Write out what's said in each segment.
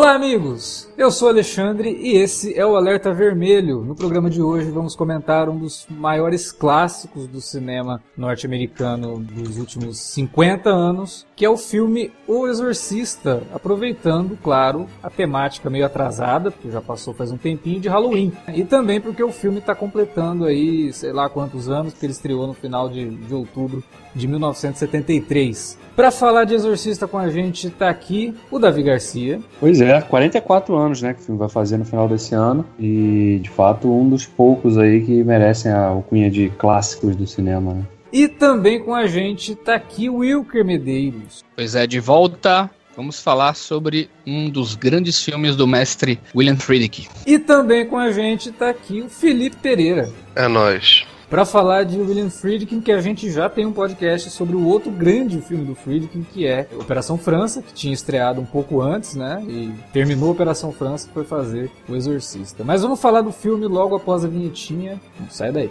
Olá, amigos! Eu sou Alexandre e esse é o Alerta Vermelho. No programa de hoje vamos comentar um dos maiores clássicos do cinema norte-americano dos últimos 50 anos, que é o filme O Exorcista, aproveitando, claro, a temática meio atrasada, porque já passou faz um tempinho, de Halloween. E também porque o filme está completando aí, sei lá quantos anos, porque ele estreou no final de, de outubro de 1973. Para falar de Exorcista com a gente tá aqui o Davi Garcia. Pois é, 44 anos, né, que o filme vai fazer no final desse ano e de fato um dos poucos aí que merecem a alcunha de clássicos do cinema, né? E também com a gente tá aqui o Wilker Medeiros. Pois é, de volta vamos falar sobre um dos grandes filmes do mestre William Friedkin. E também com a gente tá aqui o Felipe Pereira. É nós para falar de William Friedkin, que a gente já tem um podcast sobre o outro grande filme do Friedkin, que é Operação França, que tinha estreado um pouco antes, né? E terminou Operação França e foi fazer O Exorcista. Mas vamos falar do filme logo após a vinhetinha. Não sai daí.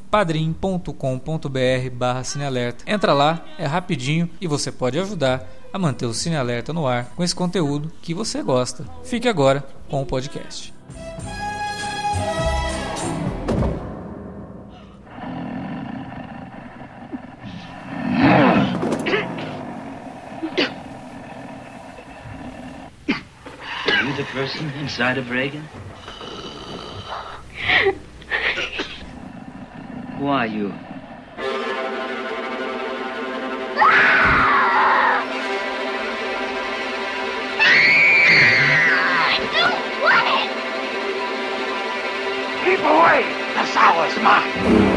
barra Cinealerta. Entra lá, é rapidinho e você pode ajudar a manter o Cine Alerta no ar com esse conteúdo que você gosta. Fique agora com o podcast. the person inside of Reagan? Who are you? Keep away! The sour is mine!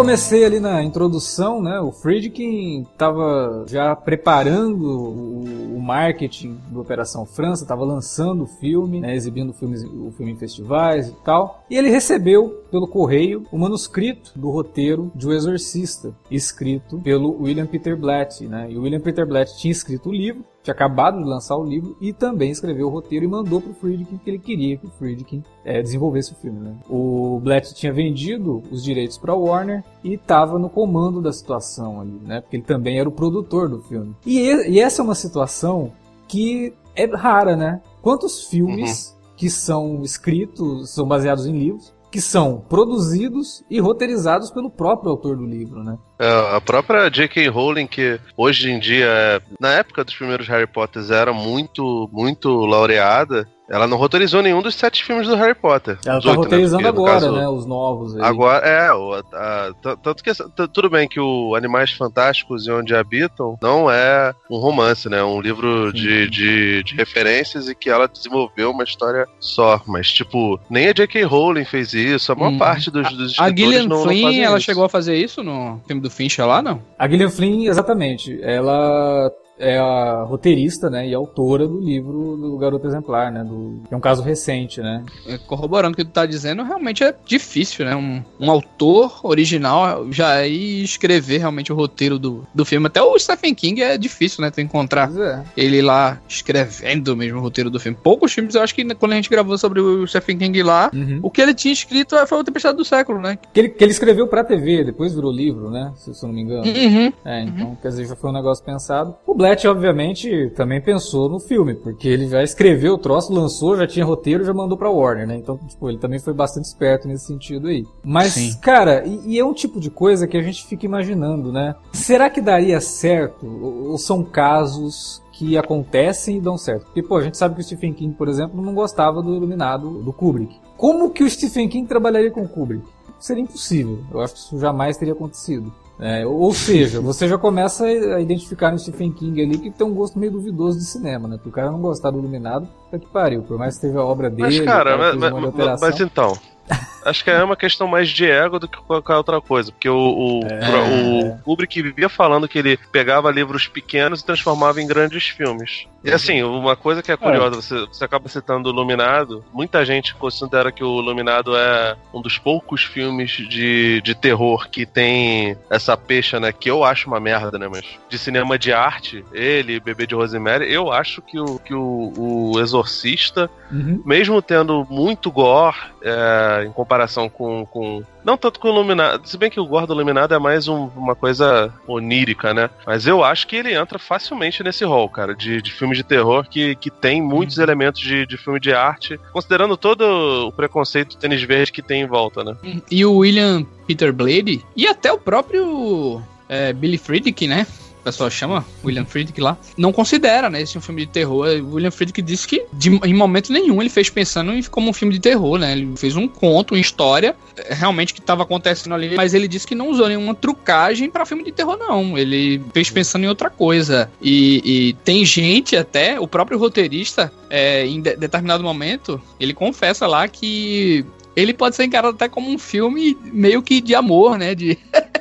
Comecei ali na introdução, né, o Friedkin estava já preparando o, marketing do Operação França, estava lançando o filme, né, exibindo filmes, o filme em festivais e tal. E ele recebeu pelo correio o manuscrito do roteiro de O Exorcista, escrito pelo William Peter Blatt. Né, e o William Peter Blatt tinha escrito o livro tinha acabado de lançar o livro e também escreveu o roteiro e mandou para o Friedkin que ele queria que o Friedkin é, desenvolvesse o filme. Né? O Blatt tinha vendido os direitos para Warner e estava no comando da situação ali, né? porque ele também era o produtor do filme. E, e essa é uma situação que é rara, né? Quantos filmes uhum. que são escritos, são baseados em livros, que são produzidos e roteirizados pelo próprio autor do livro, né? É, a própria J.K. Rowling, que hoje em dia, na época dos primeiros Harry Potters, era muito, muito laureada, ela não roteirizou nenhum dos sete filmes do Harry Potter. Ela tá roteirizando né? agora, caso, né? Os novos aí. Agora, é, o, a, a, tanto que tudo bem que o Animais Fantásticos e Onde Habitam não é um romance, né? É um livro de, de, de, referências e que ela desenvolveu uma história só. Mas, tipo, nem a J.K. Rowling fez isso, a maior hum. parte dos, dos A Gillian não, Flynn, não ela isso. chegou a fazer isso no filme do Fincher lá, não? A Gillian Flynn, exatamente. Ela é a roteirista, né, e autora do livro do Garoto Exemplar, né, do, é um caso recente, né. É, corroborando o que tu tá dizendo, realmente é difícil, né, um, um autor original já ir escrever realmente o roteiro do, do filme. Até o Stephen King é difícil, né, tu encontrar é. ele lá escrevendo mesmo o roteiro do filme. Poucos filmes, eu acho que quando a gente gravou sobre o Stephen King lá, uhum. o que ele tinha escrito foi o Tempestade do Século, né. Que ele, que ele escreveu pra TV, depois virou livro, né, se, se eu não me engano. Uhum. É, então, uhum. quer dizer, já foi um negócio pensado. O Black Collette, obviamente, também pensou no filme, porque ele já escreveu o troço, lançou, já tinha roteiro, já mandou pra Warner, né? Então, tipo, ele também foi bastante esperto nesse sentido aí. Mas, Sim. cara, e, e é um tipo de coisa que a gente fica imaginando, né? Será que daria certo? Ou, ou são casos que acontecem e dão certo? Porque, pô, a gente sabe que o Stephen King, por exemplo, não gostava do Iluminado do Kubrick. Como que o Stephen King trabalharia com o Kubrick? Seria impossível. Eu acho que isso jamais teria acontecido. É, ou seja, você já começa a identificar no Stephen King ali que tem um gosto meio duvidoso de cinema, né? Porque o cara não gostar do Iluminado, tá que pariu. Por mais que teve a obra dele, Mas, cara, cara mas, mas- mas então. Acho que é uma questão mais de ego do que qualquer outra coisa. Porque o, o, É. o Kubrick vivia falando que ele pegava livros pequenos e transformava em grandes filmes. E assim, uma coisa que é curiosa, você, você acaba citando o Iluminado. Muita gente considera que o Iluminado é um dos poucos filmes de, de terror que tem essa pecha, né? Que eu acho uma merda, né? Mas de cinema de arte, ele, Bebê de Rosemary, eu acho que o, que o, o Exorcista Uhum. mesmo tendo muito gore é, em comparação com, com. Não tanto com o Iluminado. Se bem que o gore do Iluminado é mais um- uma coisa onírica, né? Mas eu acho que ele entra facilmente nesse rol, cara, de, de filmes de terror que, que tem muitos elementos de, de filme de arte, considerando todo o preconceito tênis verde que tem em volta, né? E o William Peter Blade, e até o próprio é, Billy Friedkin, né? O pessoal chama William Friedkin lá, não considera, né, esse um filme de terror. O William Friedkin disse que de- em momento nenhum ele fez pensando em como um filme de terror, né? Ele fez um conto, uma história é, realmente que estava acontecendo ali, mas ele disse que não usou nenhuma trucagem para filme de terror, não. Ele fez pensando em outra coisa. E, e tem gente até, o próprio roteirista, é, em de- determinado momento, ele confessa lá que ele pode ser encarado até como um filme meio que de amor, né? De,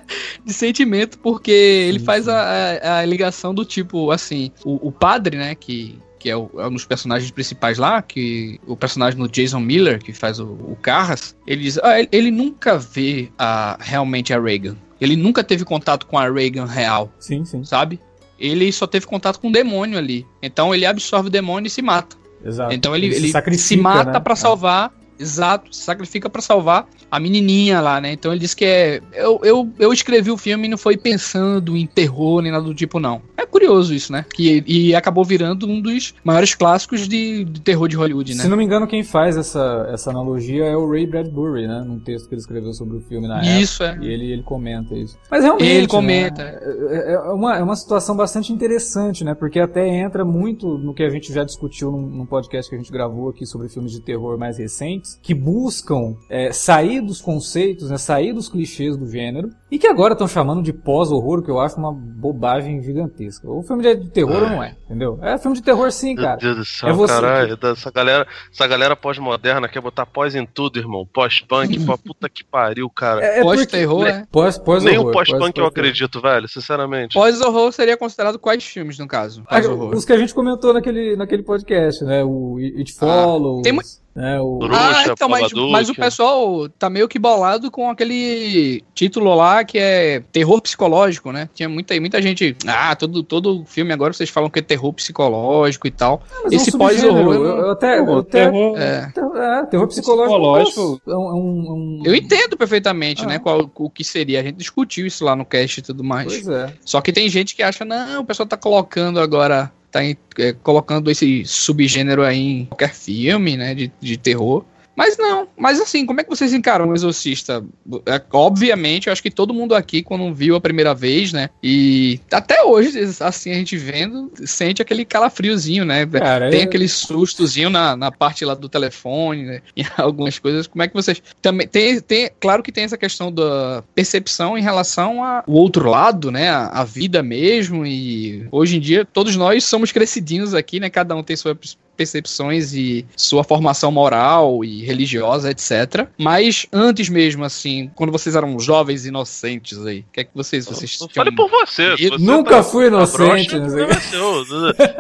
de sentimento, porque ele faz a, a- a ligação do tipo, assim, o, o padre, né? Que, que é, o- é um dos personagens principais lá, que o personagem do Jason Miller, que faz o, o Carras, ele diz, ah, ele, ele nunca vê a, realmente a Reagan. Ele nunca teve contato com a Reagan real, Sim, sim. sabe? Ele só teve contato com o demônio ali. Então ele absorve o demônio e se mata. Exato. Então ele, ele se, sacrifica, mata né? pra salvar. Exato, se sacrifica pra salvar a menininha lá, né? Então ele diz que é. Eu, eu, eu escrevi o filme e não foi pensando em terror nem nada do tipo, não. É curioso isso, né? Que, e acabou virando um dos maiores clássicos de, de terror de Hollywood, né? Se não me engano, quem faz essa, essa analogia é o Ray Bradbury, né? Num texto que ele escreveu sobre o filme na época. Isso, é. E ele, ele comenta isso. Mas realmente. Ele né, comenta. é, é uma, é uma situação bastante interessante, né? Porque até entra muito no que a gente já discutiu num, num podcast que a gente gravou aqui sobre filmes de terror mais recentes, que buscam é, sair dos conceitos, né? Sair dos clichês do gênero. E que agora estão chamando de pós-horror, que eu acho uma bobagem gigantesca. O filme de de terror ou não é, entendeu? É filme de terror sim, Meu cara. Deus do céu, É você caralho. Essa galera, essa galera pós-moderna quer botar pós em tudo, irmão. Pós-punk, pô, puta que pariu, cara. É, é Pós-terror, né? Pós, pós Nem o pós-punk eu pós-terror. acredito, velho, sinceramente. Pós-horror seria considerado quais filmes, no caso? Ah, Pós-horror. Os que a gente comentou naquele, naquele podcast, né? O It Follows, tem mu- né? O... Bruxa, ah, então, mas, mas o pessoal tá meio que bolado com aquele título lá que é terror psicológico, né? Tinha muita, muita gente. Ah, todo, todo filme agora vocês falam que é terror psicológico e tal. Mas é um Esse pós-horror. Eu, eu- eu até, eu até terror- É, é, terror psicológico. Psicológico. É um, é um- é um- eu entendo perfeitamente, Ah. né? Qual, o que seria. A gente discutiu isso lá no cast e tudo mais. Pois é. Só que tem gente que acha, não, o pessoal tá colocando agora. Tá é, colocando esse subgênero aí em qualquer filme, né? De, de terror. Mas não, mas assim, como é que vocês encaram o Exorcista? É, obviamente, eu acho que todo mundo aqui, quando viu a primeira vez, né? E até hoje, assim, a gente vendo, sente aquele calafriozinho, né? Cara, Tem é- aquele sustozinho na, na parte lá do telefone, né? E algumas coisas. Como é que vocês. Também tem, tem. Claro que tem essa questão da percepção em relação ao outro lado, né? A, a vida mesmo. E hoje em dia, todos nós somos crescidinhos aqui, né? Cada um tem suas percepções e sua formação moral e religiosa, etc. Mas antes mesmo, assim, quando vocês eram jovens inocentes aí, o que é que vocês. vocês Eu tinham- falei por você. Eu você Nunca tá- fui tá inocente, broxa, é seu.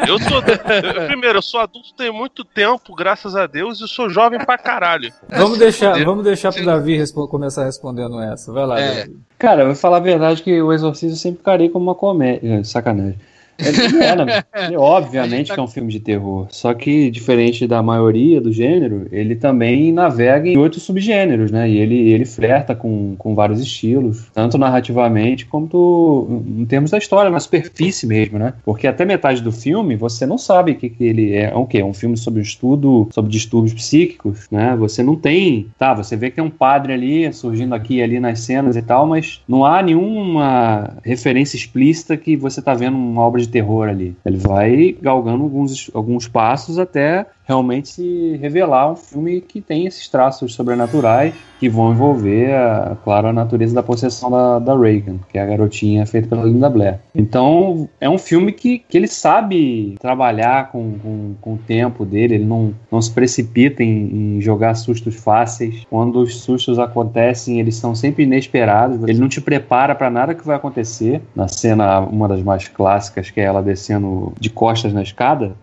Eu sou. eu- primeiro, eu sou adulto tem muito tempo, graças a Deus, e sou jovem pra caralho. Vamos deixar, fuder. vamos deixar pro Davi respo- começar respondendo essa. Vai lá, É. Davi. Cara, eu vou falar a verdade que o Exorcista eu sempre carei como uma comédia. É, Sacanagem. É, é, obviamente que é um filme de terror. Só que, diferente da maioria do gênero, ele também navega em oito subgêneros, né? E ele, ele flerta com, com vários estilos, tanto narrativamente quanto em termos da história, na superfície mesmo, né? Porque até metade do filme você não sabe o que, que ele é. É o quê? É um filme sobre um estudo sobre distúrbios psíquicos, né? Você não tem. Tá, você vê que tem um padre ali surgindo aqui e ali nas cenas e tal, mas não há nenhuma referência explícita que você tá vendo uma obra de terror ali. Ele vai galgando alguns, alguns passos até realmente se revelar um filme que tem esses traços sobrenaturais que vão envolver, a, claro, a natureza da possessão da, da Reagan, que é a garotinha feita pela Linda Blair. Então, é um filme que, que ele sabe trabalhar com, com, com o tempo dele, ele não, não se precipita em, em jogar sustos fáceis. Quando os sustos acontecem, eles são sempre inesperados, ele não te prepara para nada que vai acontecer. Na cena, uma das mais clássicas, que é ela descendo de costas na escada,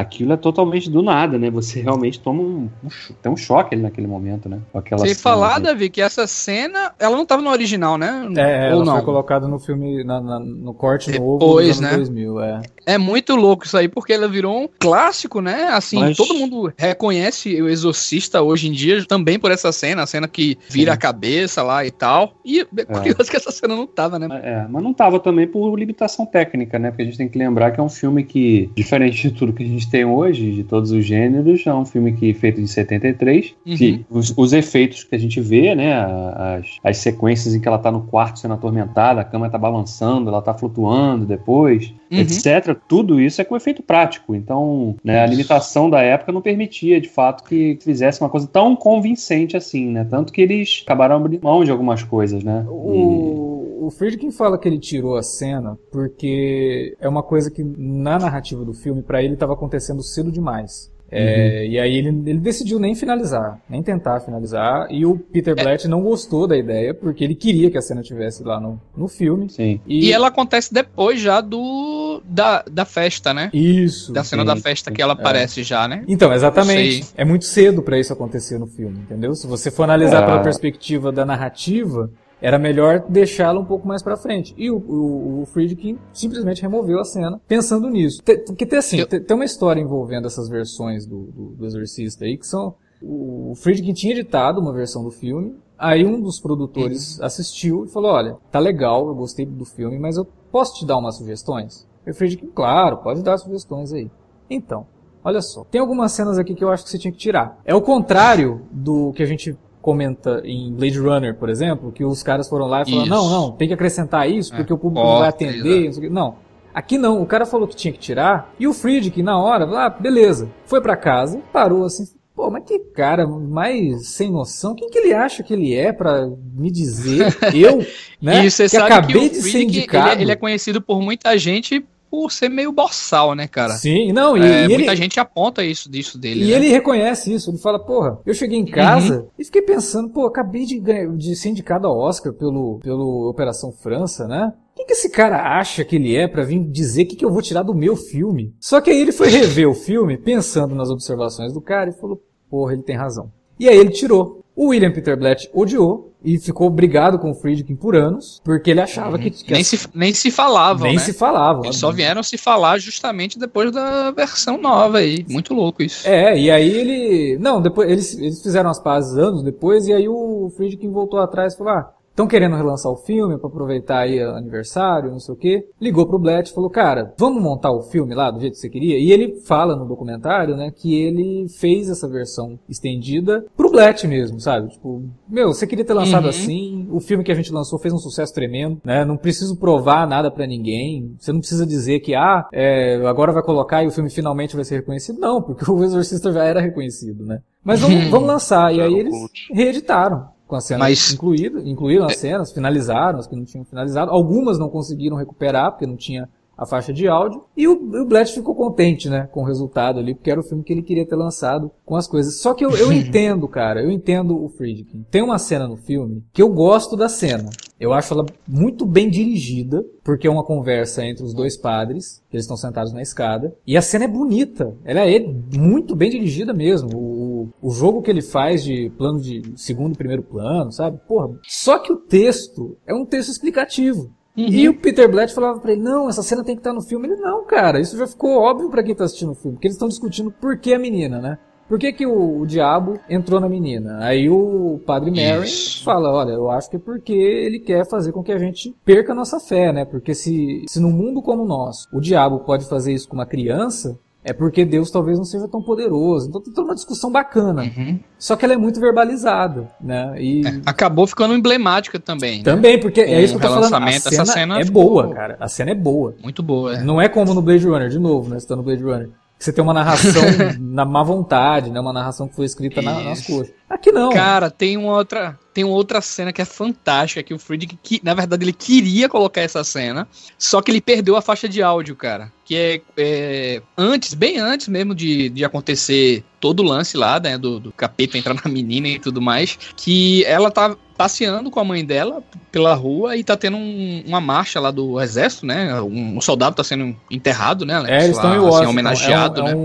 aquilo é totalmente do nada, né? Você realmente toma um, um, tem um choque ali naquele momento, né? Sem falar, Davi, que essa cena, ela não estava no original, né? É, Ou ela não? foi colocada no filme, na, na, no corte Depois, novo dos anos né? 2000, é. É muito louco isso aí, porque ela virou um clássico, né? Assim, Mas... todo mundo reconhece o Exorcista hoje em dia também por essa cena, a cena que vira Sim. a cabeça lá e tal. E é, é. curioso é. que essa cena não tava, né? É, mas não tava também por limitação técnica, né? Porque a gente tem que lembrar que é um filme que, diferente de tudo que a gente tem hoje, de todos os gêneros, é um filme que feito de 73, uhum. que os, os, efeitos que a gente vê, né? As, as sequências em que ela tá no quarto sendo atormentada, a cama tá balançando, ela tá flutuando depois, uhum. etc tudo isso é com efeito prático. Então, né, a limitação da época não permitia, de fato, que fizesse uma coisa tão convincente assim, né? Tanto que eles acabaram abrindo mão de algumas coisas, né? O, e... o Friedkin fala que ele tirou a cena porque é uma coisa que na narrativa do filme, para ele, estava acontecendo cedo demais. É, uhum. E aí ele, ele decidiu nem finalizar, nem tentar finalizar. E o Peter é. Blatt é. não gostou da ideia, porque ele queria que a cena tivesse lá no, no filme. Sim. E... e ela acontece depois já do da, da festa, né? Isso. Da cena sim, da festa que ela é. aparece já, né? Então, exatamente. É muito cedo para isso acontecer no filme, entendeu? Se você for analisar é. pela perspectiva da narrativa, era melhor deixá-la um pouco mais para frente. E o, o, o, Friedkin simplesmente removeu a cena pensando nisso. Porque tem assim, Eu... tem, uma história envolvendo essas versões do, do, do Exorcista aí que são. O Friedkin tinha editado uma versão do filme, aí um dos produtores uhum. assistiu e falou: Olha, tá legal, eu gostei do filme, mas eu posso te dar umas sugestões? E o Friedkin, claro, pode dar sugestões aí. Então, olha só, tem algumas cenas aqui que eu acho que você tinha que tirar. É o contrário do que a gente comenta em Blade Runner, por exemplo, que os caras foram lá e falaram, isso. não, não, tem que acrescentar isso porque é. o público não vai atender. Não, não, aqui não, o cara falou que tinha que tirar e o Friedkin na hora, ah, beleza, foi para casa, parou assim, Pô, mas que cara mais sem noção. Quem que ele acha que ele é para me dizer? Eu, né? E você que sabe acabei que o de ser indicado. Ele é, ele é conhecido por muita gente por ser meio boçal, né, cara? Sim, não, e, é, e muita ele, gente aponta isso disso dele. E né? ele reconhece isso, ele fala, porra, eu cheguei em casa uhum. e fiquei pensando, pô, acabei de, de ser indicado ao Oscar pelo, pelo Operação França, né? Quem que esse cara acha que ele é para vir dizer o que, que eu vou tirar do meu filme? Só que aí ele foi rever o filme, pensando nas observações do cara, e falou, porra, ele tem razão. E aí ele tirou. O William Peter Blatt odiou, e ficou brigado com o Friedkin por anos, porque ele achava que. que nem, as... se, nem se falavam. Nem né? se falavam. Eles só vieram se falar justamente depois da versão nova aí. Muito louco isso. É, e aí ele. Não, depois eles, eles fizeram as pazes anos depois, e aí o Friedkin voltou atrás e falou: ah, Estão querendo relançar o filme para aproveitar aí o aniversário, não sei o quê. Ligou pro Blatt e falou, cara, vamos montar o filme lá do jeito que você queria? E ele fala no documentário, né, que ele fez essa versão estendida pro Blatt mesmo, sabe? Tipo, meu, você queria ter lançado uhum. assim, o filme que a gente lançou fez um sucesso tremendo, né? Não preciso provar nada para ninguém. Você não precisa dizer que, ah, é, agora vai colocar e o filme finalmente vai ser reconhecido. Não, porque o Exorcista já era reconhecido, né? Mas vamos, vamos lançar. E aí eles reeditaram com as cenas Mas... incluídas, incluíram as cenas, finalizaram as que não tinham finalizado. Algumas não conseguiram recuperar, porque não tinha a faixa de áudio. E o, o Blatt ficou contente, né, com o resultado ali, porque era o filme que ele queria ter lançado com as coisas. Só que eu, eu entendo, cara, eu entendo o Friedkin. Tem uma cena no filme que eu gosto da cena. Eu acho ela muito bem dirigida, porque é uma conversa entre os dois padres, eles estão sentados na escada, e a cena é bonita. Ela é muito bem dirigida mesmo. O, o jogo que ele faz de plano de segundo e primeiro plano, sabe? Porra. Só que o texto é um texto explicativo. E o Peter Blatt falava pra ele, não, essa cena tem que estar no filme. Ele, não, cara, isso já ficou óbvio pra quem tá assistindo o filme. Porque eles estão discutindo por que a menina, né? Por que, que o, o diabo entrou na menina? Aí o padre Mary Isso. fala, olha, eu acho que é porque ele quer fazer com que a gente perca a nossa fé, né? Porque se, se num mundo como o nosso, o diabo pode fazer isso com uma criança, é porque Deus talvez não seja tão poderoso. Então tem toda uma discussão bacana. Uhum. Só que ela é muito verbalizada, né? E Acabou ficando emblemática também. né? também, porque é isso que eu tô falando. A cena, essa cena é ficou- boa, cara. A cena é boa. Muito boa. é. Não é como no Blade Runner, de novo, né? Você tá no Blade Runner. que Você tem uma narração na má vontade, né? Uma narração que foi escrita na- nas coxas. Aqui não. Cara, tem uma outra, tem uma outra cena que é fantástica que o Friedrich, que, na verdade, ele queria colocar essa cena, só que ele perdeu a faixa de áudio, cara. Que é, é, antes, bem antes mesmo de, de acontecer todo o lance lá, né, do, do capeta entrar na menina e tudo mais, que ela tá passeando com a mãe dela pela rua e tá tendo um- uma marcha lá do exército, né? Um, um soldado tá sendo enterrado, né? Alex? É, eles estão em Lá, Washington. assim, homenageado, é um- né? é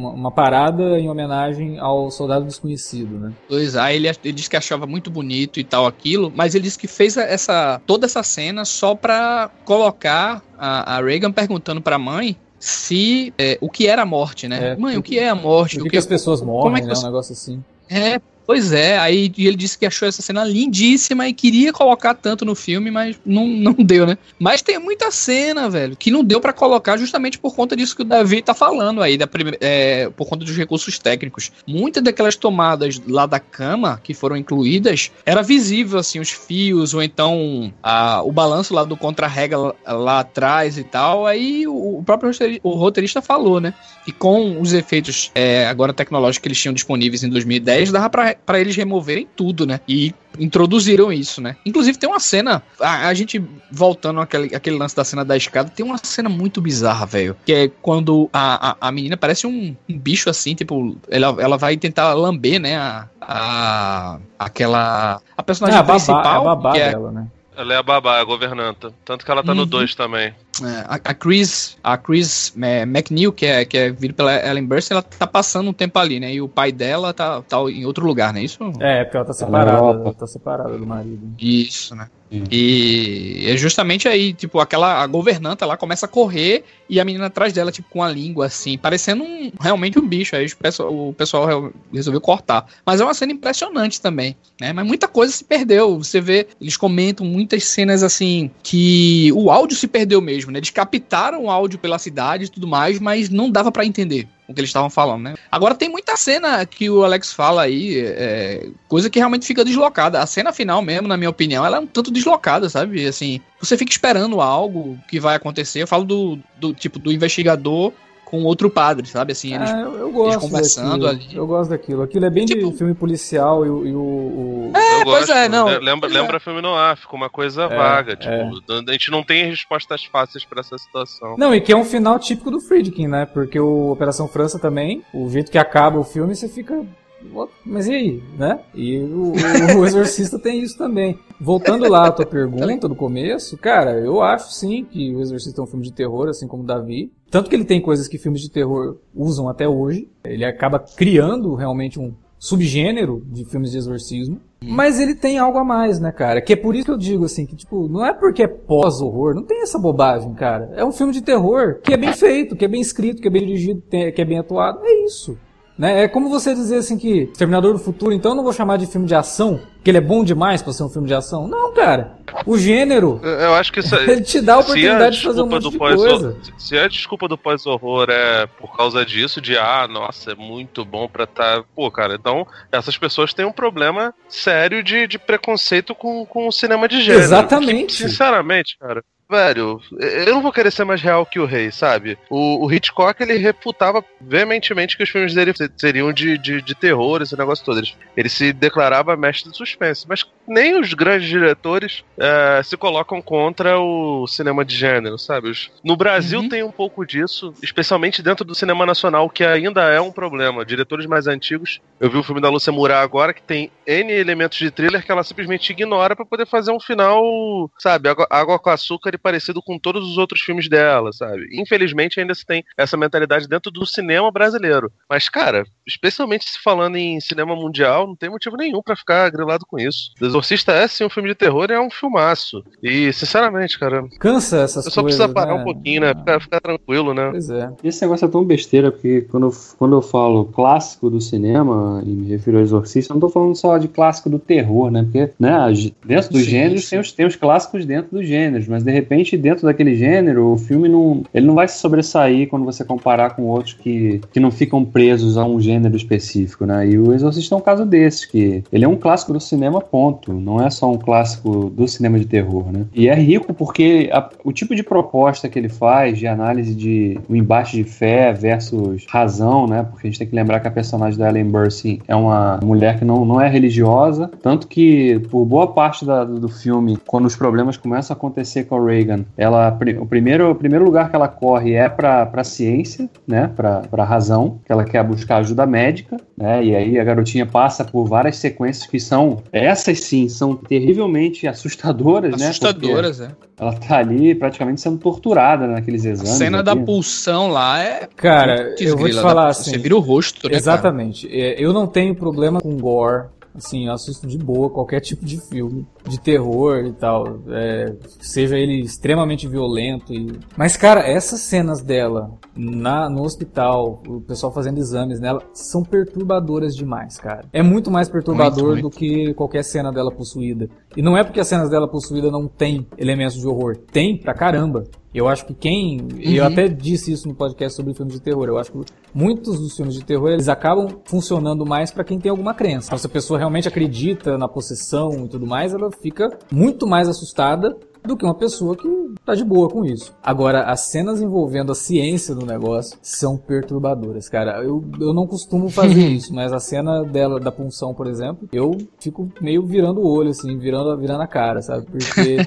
uma- uma parada em homenagem ao soldado desconhecido, né? Pois aí ele, ele disse que achava muito bonito e tal aquilo, mas ele disse que fez essa toda essa cena só pra colocar a, a Reagan perguntando pra mãe se é, o que era a morte, né? É, mãe, o que é a morte? O que, que que as pessoas morrem, é que né? você- Um negócio assim. É, pois é. Aí ele disse que achou essa cena lindíssima e queria colocar tanto no filme, mas não, não deu, né? Mas tem muita cena, velho, que não deu pra colocar justamente por conta disso que o Davi tá falando aí, da é, por conta dos recursos técnicos. Muitas daquelas tomadas lá da cama que foram incluídas, era visível, assim, os fios, ou então a- o balanço lá do contra-rega lá, atrás e tal. Aí o, o próprio roteiri- o roteirista falou, né? E com os efeitos é, agora tecnológicos que eles tinham disponíveis em 2010, dava pra, pra eles removerem tudo, né? E introduziram isso, né? Inclusive tem uma cena, a, a gente voltando àquele, àquele lance da cena da escada, tem uma cena muito bizarra, velho. Que é quando a, a, a menina parece um, um bicho assim, tipo, ela, ela vai tentar lamber, né? A, a, aquela. A personagem Ah, a babá, principal. é a babá que é, dela, né? Ela é a babá, a governanta. Tanto que ela tá no Uhum. 2 também. É, a, a Chris, a Chris é, McNeil, que é, que é vir pela Ellen Burstyn, ela tá passando um tempo ali, né? E o pai dela tá, tá em outro lugar, né? Isso? É, porque ela tá Tá separada. Ela tá separada do marido. Isso, né? E é justamente aí, tipo, aquela governanta lá começa a correr e a menina atrás dela, tipo, com a língua assim, parecendo um, realmente um bicho. Aí o pessoal, o pessoal re- resolveu cortar. Mas é uma cena impressionante também, né? Mas muita coisa se perdeu. Você vê, eles comentam muitas cenas assim que o áudio se perdeu mesmo, né? Eles captaram o áudio pela cidade e tudo mais, mas não dava pra entender o que eles estavam falando, né? Agora tem muita cena que o Alex fala aí, é, coisa que realmente fica deslocada. A cena final mesmo, na minha opinião, ela é um tanto deslocada, sabe? Assim, você fica esperando algo que vai acontecer. Eu falo do, do tipo do investigador com outro padre, sabe? Assim, eles Ah, eu, eu gosto conversando daquilo. ali. Eu gosto daquilo. Aquilo é bem Tipo- de filme policial e, o- e o, o- Eu pois gosto. é, não. Le- Lembra, Pois é. lembra filme no ar, fica uma coisa vaga. Tipo, a gente não tem respostas fáceis pra essa situação. Não, e que é um final típico do Friedkin, né? Porque o Operação França também, o jeito que acaba o filme, você fica. "What? Mas e aí, né? E o, o, o Exorcista tem isso também. Voltando lá à tua pergunta do começo, cara, eu acho sim que o Exorcista é um filme de terror, assim como o Davi. Tanto que ele tem coisas que filmes de terror usam até hoje. Ele acaba criando realmente um subgênero de filmes de exorcismo. Mas ele tem algo a mais, né, cara? Que é por isso que eu digo assim, que tipo, não é porque é pós-horror, não tem essa bobagem, cara. É um filme de terror que é bem feito, que é bem escrito, que é bem dirigido, que é bem atuado. É isso. Né? É como você dizer assim que Terminador do Futuro, então eu não vou chamar de filme de ação, que ele é bom demais pra ser um filme de ação. Não, cara. O gênero, Eu acho que isso ele te dá a se a oportunidade de fazer um monte do de coisa. se a desculpa do pós-horror é por causa disso, de ah, nossa, é muito bom pra tá. Pô, cara, então essas pessoas têm um problema sério de, de preconceito com, com o cinema de gênero. Exatamente. Porque, sinceramente, cara. Velho, eu não vou querer ser mais real que o rei, sabe? O, o Hitchcock, ele refutava veementemente que os filmes dele se- seriam de, de, de terror, esse negócio todo. Ele, ele se declarava mestre de suspense. Mas nem os grandes diretores eh, se colocam contra o cinema de gênero, sabe? No Brasil Uhum. tem um pouco disso, especialmente dentro do cinema nacional, que ainda é um problema. Diretores mais antigos, eu vi o filme da Lúcia Murá agora, que tem N elementos de thriller que ela simplesmente ignora pra poder fazer um final, sabe, água, água com açúcar e parecido com todos os outros filmes dela, sabe? Infelizmente ainda se tem essa mentalidade dentro do cinema brasileiro. Mas, cara, especialmente se falando em cinema mundial, não tem motivo nenhum para ficar grilado com isso. O Exorcista é sim um filme de terror e é um filmaço. E, sinceramente, cara. Cansa essas Eu só coisas. precisa parar né? um pouquinho, né? Ficar, ficar tranquilo, né? Pois é. Esse negócio é tão besteira, porque quando eu, quando eu falo clássico do cinema, e me refiro ao Exorcista, eu não tô falando só de clássico do terror, né? Porque, né, dentro dos Sim, gêneros sim. tem os, tem os clássicos dentro dos gêneros, mas de repente, dentro daquele gênero, o filme não. Ele não vai se sobressair quando você comparar com outros que, que não ficam presos a um gênero específico, né? E o Exorcista é um caso desse, que ele é um clássico do cinema, ponto. Não é só um clássico do cinema de terror, né? E é rico porque a- o tipo de proposta que ele faz de análise de o embate de fé versus razão, né? Porque a gente tem que lembrar que a personagem da Ellen Burstyn é uma mulher que não, não é religiosa, tanto que por boa parte da- do filme, quando os problemas começam a acontecer com a Reagan, ela o primeiro o primeiro lugar que ela corre é para para ciência, né? Para para razão, que ela quer buscar ajuda médica, né? E aí a garotinha passa por várias sequências que são essas sim são terrivelmente assustadoras, né? Assustadoras, é. Ela tá ali praticamente sendo torturada naqueles A exames. cena da pulsão lá é. Cara, eu vou te falar né? assim. Você vira o rosto, né? cara? Exatamente. É, Eu não tenho problema com gore. Assim, eu assisto de boa qualquer tipo de filme, de terror e tal. é, seja ele extremamente violento. E... Mas, cara, essas cenas dela na, no hospital, o pessoal fazendo exames nela, são perturbadoras demais, cara. É muito mais perturbador Muito, do que qualquer cena dela possuída. E não é porque as cenas dela possuída não tem elementos de horror. Tem pra caramba. Eu acho que quem. Eu Uhum. até disse isso no podcast sobre filmes de terror. Eu acho que muitos dos filmes de terror eles acabam funcionando mais pra quem tem alguma crença. Então, se a pessoa realmente acredita na possessão e tudo mais, ela fica muito mais assustada do que uma pessoa que tá de boa com isso. Agora, as cenas envolvendo a ciência do negócio são perturbadoras, cara. Eu, eu não costumo fazer isso, mas a cena dela, da punção, por exemplo, eu fico meio virando o olho, assim, virando, virando a cara, sabe? Porque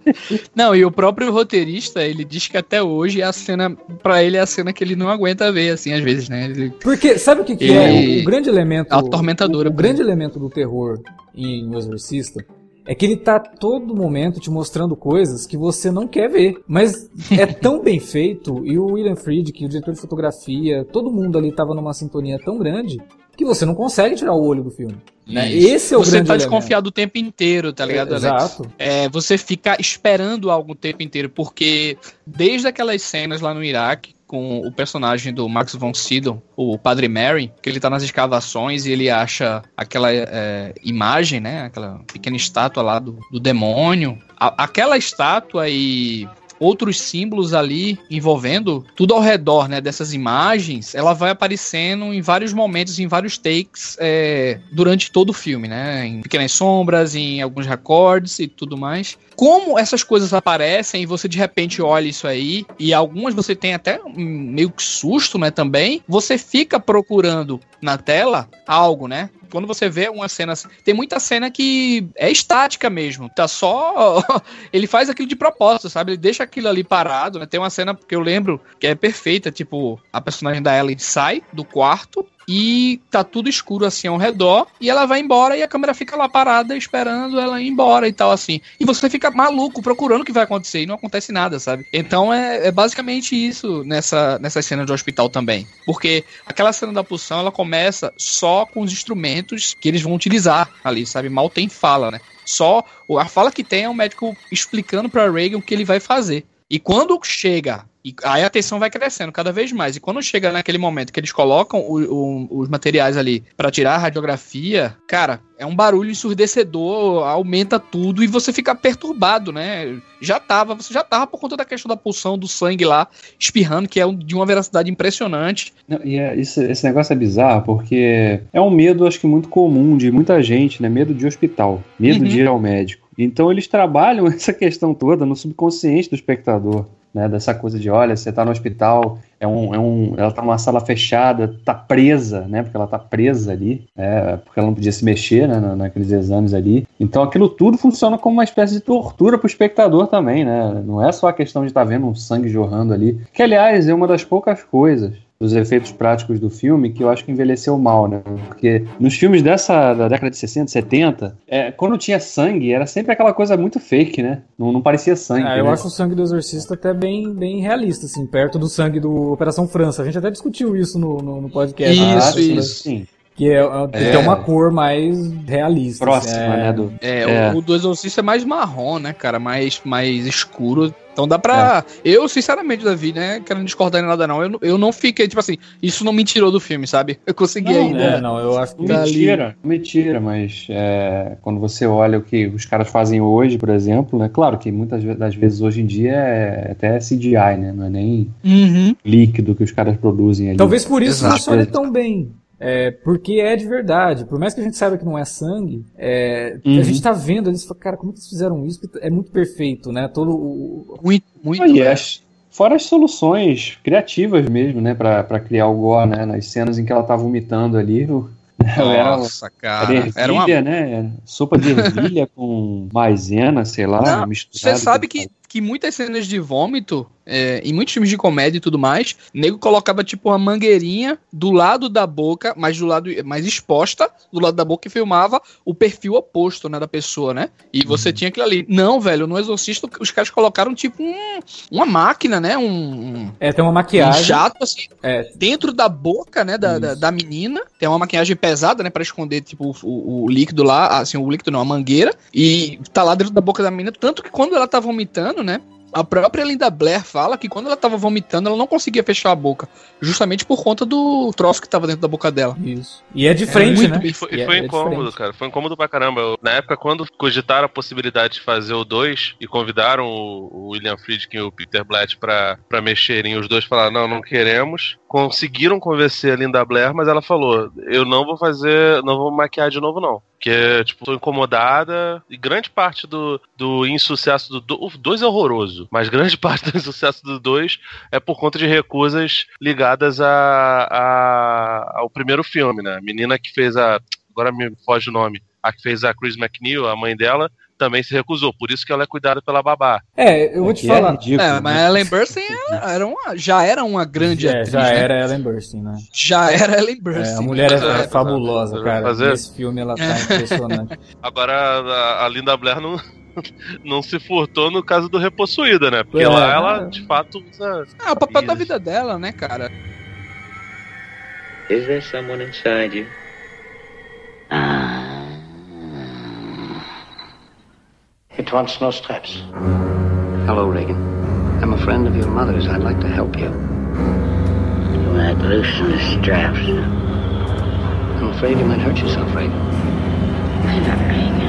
Não, e o próprio roteirista, ele diz que até hoje a cena, pra ele é a cena que ele não aguenta ver, assim, às vezes, né? Ele- Porque sabe o que, que Ele- é? O, o grande elemento. Atormentadora O, o grande elemento do terror em O Exorcista é que ele tá todo momento te mostrando coisas que você não quer ver. Mas é tão bem feito, e o William Friedkin, o diretor de fotografia, todo mundo ali tava numa sintonia tão grande que você não consegue tirar o olho do filme. Né? Esse é o Você grande tá desconfiado o tempo inteiro, tá ligado, É, Alex? Exato. É, você fica esperando algo o tempo inteiro, porque desde aquelas cenas lá no Iraque, com o personagem do Max von Sydow, o Padre Mary, que ele tá nas escavações e ele acha aquela é, imagem, né? Aquela pequena estátua lá do, do demônio. A- aquela estátua e outros símbolos ali envolvendo tudo ao redor, né, dessas imagens, ela vai aparecendo em vários momentos, em vários takes é, durante todo o filme, né, em pequenas sombras, em alguns recordes e tudo mais. Como essas coisas aparecem e você de repente olha isso aí e algumas você tem até meio que susto, né, também, você fica procurando na tela algo, né? Quando você vê uma cena, tem muita cena que é estática mesmo, tá só ele faz aquilo de propósito, sabe? Ele deixa aquilo ali parado, né? Tem uma cena que eu lembro que é perfeita, tipo, a personagem da Ellen sai do quarto e tá tudo escuro assim ao redor e ela vai embora e a câmera fica lá parada esperando ela ir embora e tal assim. E você fica maluco procurando o que vai acontecer e não acontece nada, sabe? Então é, é basicamente isso nessa, nessa cena de hospital também. Porque aquela cena da pulsão ela começa só com os instrumentos que eles vão utilizar ali, sabe? Mal tem fala, né? Só a fala que tem é o médico explicando para Reagan o que ele vai fazer. E quando chega, e aí a tensão vai crescendo cada vez mais. E quando chega naquele momento que eles colocam o- o- os materiais ali para tirar a radiografia, cara, é um barulho ensurdecedor, aumenta tudo e você fica perturbado, né? Já tava, você já tava por conta da questão da pulsão do sangue lá espirrando, que é um- de uma veracidade impressionante. Não, e é- isso- esse negócio é bizarro porque é um medo, acho que muito comum de muita gente, né? Medo de hospital, medo Uhum. de ir ao médico. Então eles trabalham essa questão toda no subconsciente do espectador, né? Dessa coisa de, olha, você tá no hospital, é um, é um, ela tá numa sala fechada, tá presa, né? Porque ela tá presa ali, é, porque ela não podia se mexer, né? na- Naqueles exames ali. Então aquilo tudo funciona como uma espécie de tortura pro espectador também, né? Não é só a questão de estar vendo um sangue jorrando ali, que aliás é uma das poucas coisas dos efeitos práticos do filme que eu acho que envelheceu mal, né? Porque nos filmes dessa da década de 60, 70, é, quando tinha sangue, era sempre aquela coisa muito fake, né? Não, não parecia sangue. Ah, eu né? acho o sangue do Exorcista até bem, bem realista, assim, perto do sangue do Operação França. A gente até discutiu isso no, no, no podcast. Isso? Ah, isso. Sim. Que é, é, tem É. uma cor mais realista. Próxima, assim, é. né? Do, É, É. O, o do Exorcista é mais marrom, né, cara? Mais, mais escuro. Então dá pra. Eu, sinceramente, Davi, né? Querendo discordar em nada, não. Eu, não- eu não fiquei, tipo assim, isso não me tirou do filme, sabe? Eu consegui Não, ainda. É, não, eu acho que. Dali. Mentira, mentira, mas é, quando você olha o que os caras fazem hoje, por exemplo, né? Claro que muitas das vezes hoje em dia é até CGI, né? Não é nem Uhum. líquido que os caras produzem ali. Talvez por isso Exato. funcione tão bem. É, porque é de verdade. Por mais que a gente saiba que não é sangue, é, Uhum. a gente tá vendo ali e fala, cara, como que eles fizeram isso? Porque É muito perfeito, né? Todo o. Muito, muito. Né? as- fora as soluções criativas mesmo, né? Pra, pra criar o gore, né? Nas cenas em que ela tá vomitando ali, o- era, Nossa, era cara. ervilha, Era uma. né? Sopa de ervilha com maisena, sei lá, Não, misturado. Você sabe que, que muitas cenas de vômito, é, em muitos filmes de comédia e tudo mais, o nego colocava tipo uma mangueirinha do lado da boca, mas do lado mais exposta, do lado da boca e filmava o perfil oposto, né, da pessoa, né? E você Uhum. tinha aquilo ali. Não, velho, no Exorcista os caras colocaram tipo um- uma máquina, né? Um, um, É, tem uma um maquiagem. jato assim, É, dentro da boca, né, da, da, da menina. Tem uma maquiagem pesada, né, pra esconder, tipo, o, o líquido lá, assim, o líquido não, a mangueira. E tá lá dentro da boca da menina. Tanto que quando ela tá vomitando, né, a própria Linda Blair fala que quando ela tava vomitando, ela não conseguia fechar a boca. Justamente por conta do troço que tava dentro da boca dela. isso. E é de frente, muito né? E foi, E é- foi é de incômodo, frente. cara. Foi incômodo pra caramba. Eu- na época, quando cogitaram a possibilidade de fazer o 2 e convidaram o, o William Friedkin e o Peter Blatt pra, pra mexerem, os dois falaram: não, não queremos. Conseguiram convencer a Linda Blair, mas ela falou: eu não vou fazer, não vou maquiar de novo, não. Porque, tipo, tô incomodada. E grande parte do, do insucesso do 2. O 2 é horroroso, mas grande parte do insucesso do 2 é por conta de recusas ligadas a, a- ao primeiro filme, né? A menina que fez a. Agora me foge o nome. A que fez a Chris McNeil, a mãe dela, também se recusou. Por isso que ela é cuidada pela babá. É, eu vou te Que é falar. ridículo, É, mas né? a Ellen Burstyn era, era uma, já era uma grande É, atriz, já né? era Ellen Burstyn, né? Já era Ellen É, Burstyn. a mulher é, é, é fabulosa, cara. fazer? Nesse filme ela tá impressionante. Agora a, a Linda Blair não. Não se furtou no caso do Repossuída, né? Porque É, lá ela, é. de fato, usa. Ah, o papel da vida dela, né, cara? Is there someone inside you? Ah. It wants no straps. Hello, Reagan. I'm a friend of your mother's. I'd like to help you. You might loosen the straps. I'm afraid you might hurt yourself, Reagan. I'm not Reagan.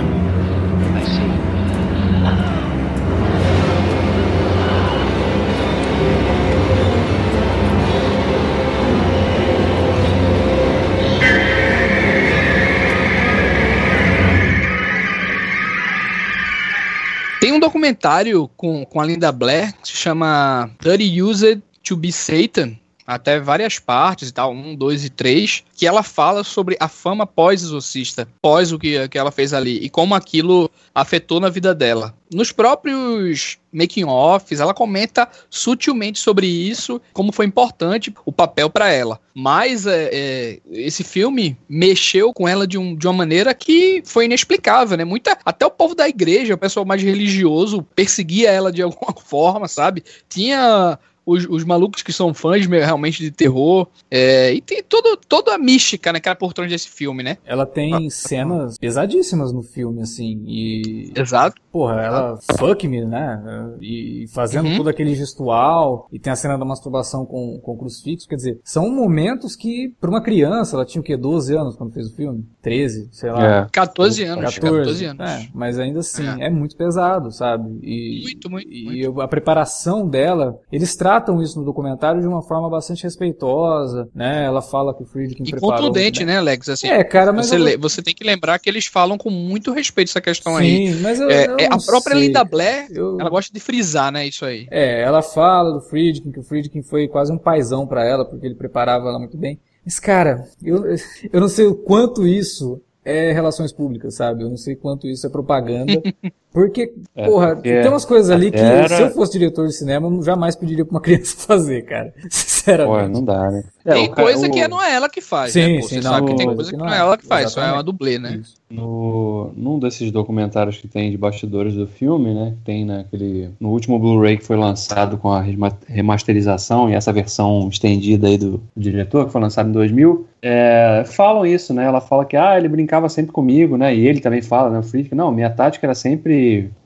Documentário com, com a Linda Blair que se chama Dirty Used to be Satan. Até várias partes e tal, um, dois e três, que ela fala sobre a fama pós-exorcista, pós o que, que ela fez ali, e como aquilo afetou na vida dela. Nos próprios making-offs, ela comenta sutilmente sobre isso, como foi importante o papel para ela. Mas é, é, esse filme mexeu com ela de, um, de uma maneira que foi inexplicável, né? Muita, até o povo da igreja, o pessoal mais religioso, perseguia ela de alguma forma, sabe? Tinha os, os malucos que são fãs me- realmente de terror. é, e tem todo, toda a mística, né, cara, por trás desse filme, né? Ela tem cenas pesadíssimas no filme, assim, e Exato. Porra, ela fuck me, né? E fazendo Uhum. todo aquele gestual, e tem a cena da masturbação com, com crucifixo, quer dizer, são momentos que, pra uma criança, ela tinha o quê? 12 anos quando fez o filme? 13, sei lá. É. 14 anos, 14, 14 anos. É, mas ainda assim, é. muito pesado, sabe? E, Muito, muito, e muito. a preparação dela, eles tratam isso no documentário de uma forma bastante respeitosa, né? Ela fala que o Friedkin E preparou... contundente, né, Alex? Assim, É, cara, mas você, eu- você tem que lembrar que eles falam com muito respeito essa questão aí. Sim, mas eu, É, eu é, a própria sei. Linda Blair, Eu- ela gosta de frisar, né, isso aí. É, ela fala do Friedkin, que o Friedkin foi quase um paizão pra ela, porque ele preparava ela muito bem. Mas, cara, eu, eu não sei o quanto isso é relações públicas, sabe? Eu não sei quanto isso é propaganda, Porque, É, porra, porque tem umas coisas ali que era- se eu fosse diretor de cinema, eu jamais pediria pra uma criança fazer, cara. Pô, Sinceramente. não dá, né? É, tem coisa o- que não é ela que faz, Sim, né? Pô, sim, você não, sabe que tem coisa que que não é é. ela que faz, só é Exatamente. uma dublê, né? Isso. No, num desses documentários que tem de bastidores do filme, né? Tem naquele. No último Blu-ray que foi lançado com a rema- remasterização e essa versão estendida aí do, do diretor, que foi lançado em 2000, é, falam isso, né? Ela fala que ah, ele brincava sempre comigo, né? E ele também fala, né? O Friedkin, não, minha tática era sempre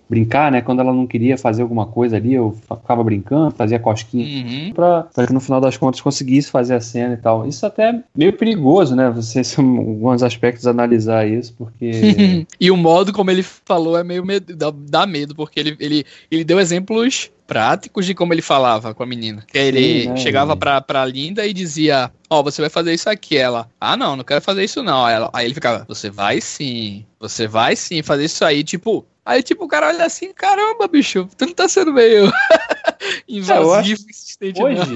brincar, né? Quando ela não queria fazer alguma coisa ali, eu ficava brincando, fazia cosquinha Uhum. pra, pra que no final das contas conseguisse fazer a cena e tal. Isso até é meio perigoso, né? Você, alguns aspectos, analisar isso, porque. e o modo como ele falou é meio medo, dá, dá medo, porque ele, ele, ele deu exemplos práticos de como ele falava com a menina. Que ele Sim, né? chegava pra, pra Linda e dizia: Ó, você vai fazer isso aqui. Ela, ah, não, não quero fazer isso não. Aí, ela- aí ele ficava: Você vai sim, você vai sim fazer isso aí. Tipo, aí tipo o cara olha assim: Caramba, bicho, tu não tá sendo meio invasivo, insistente, não. Hoje,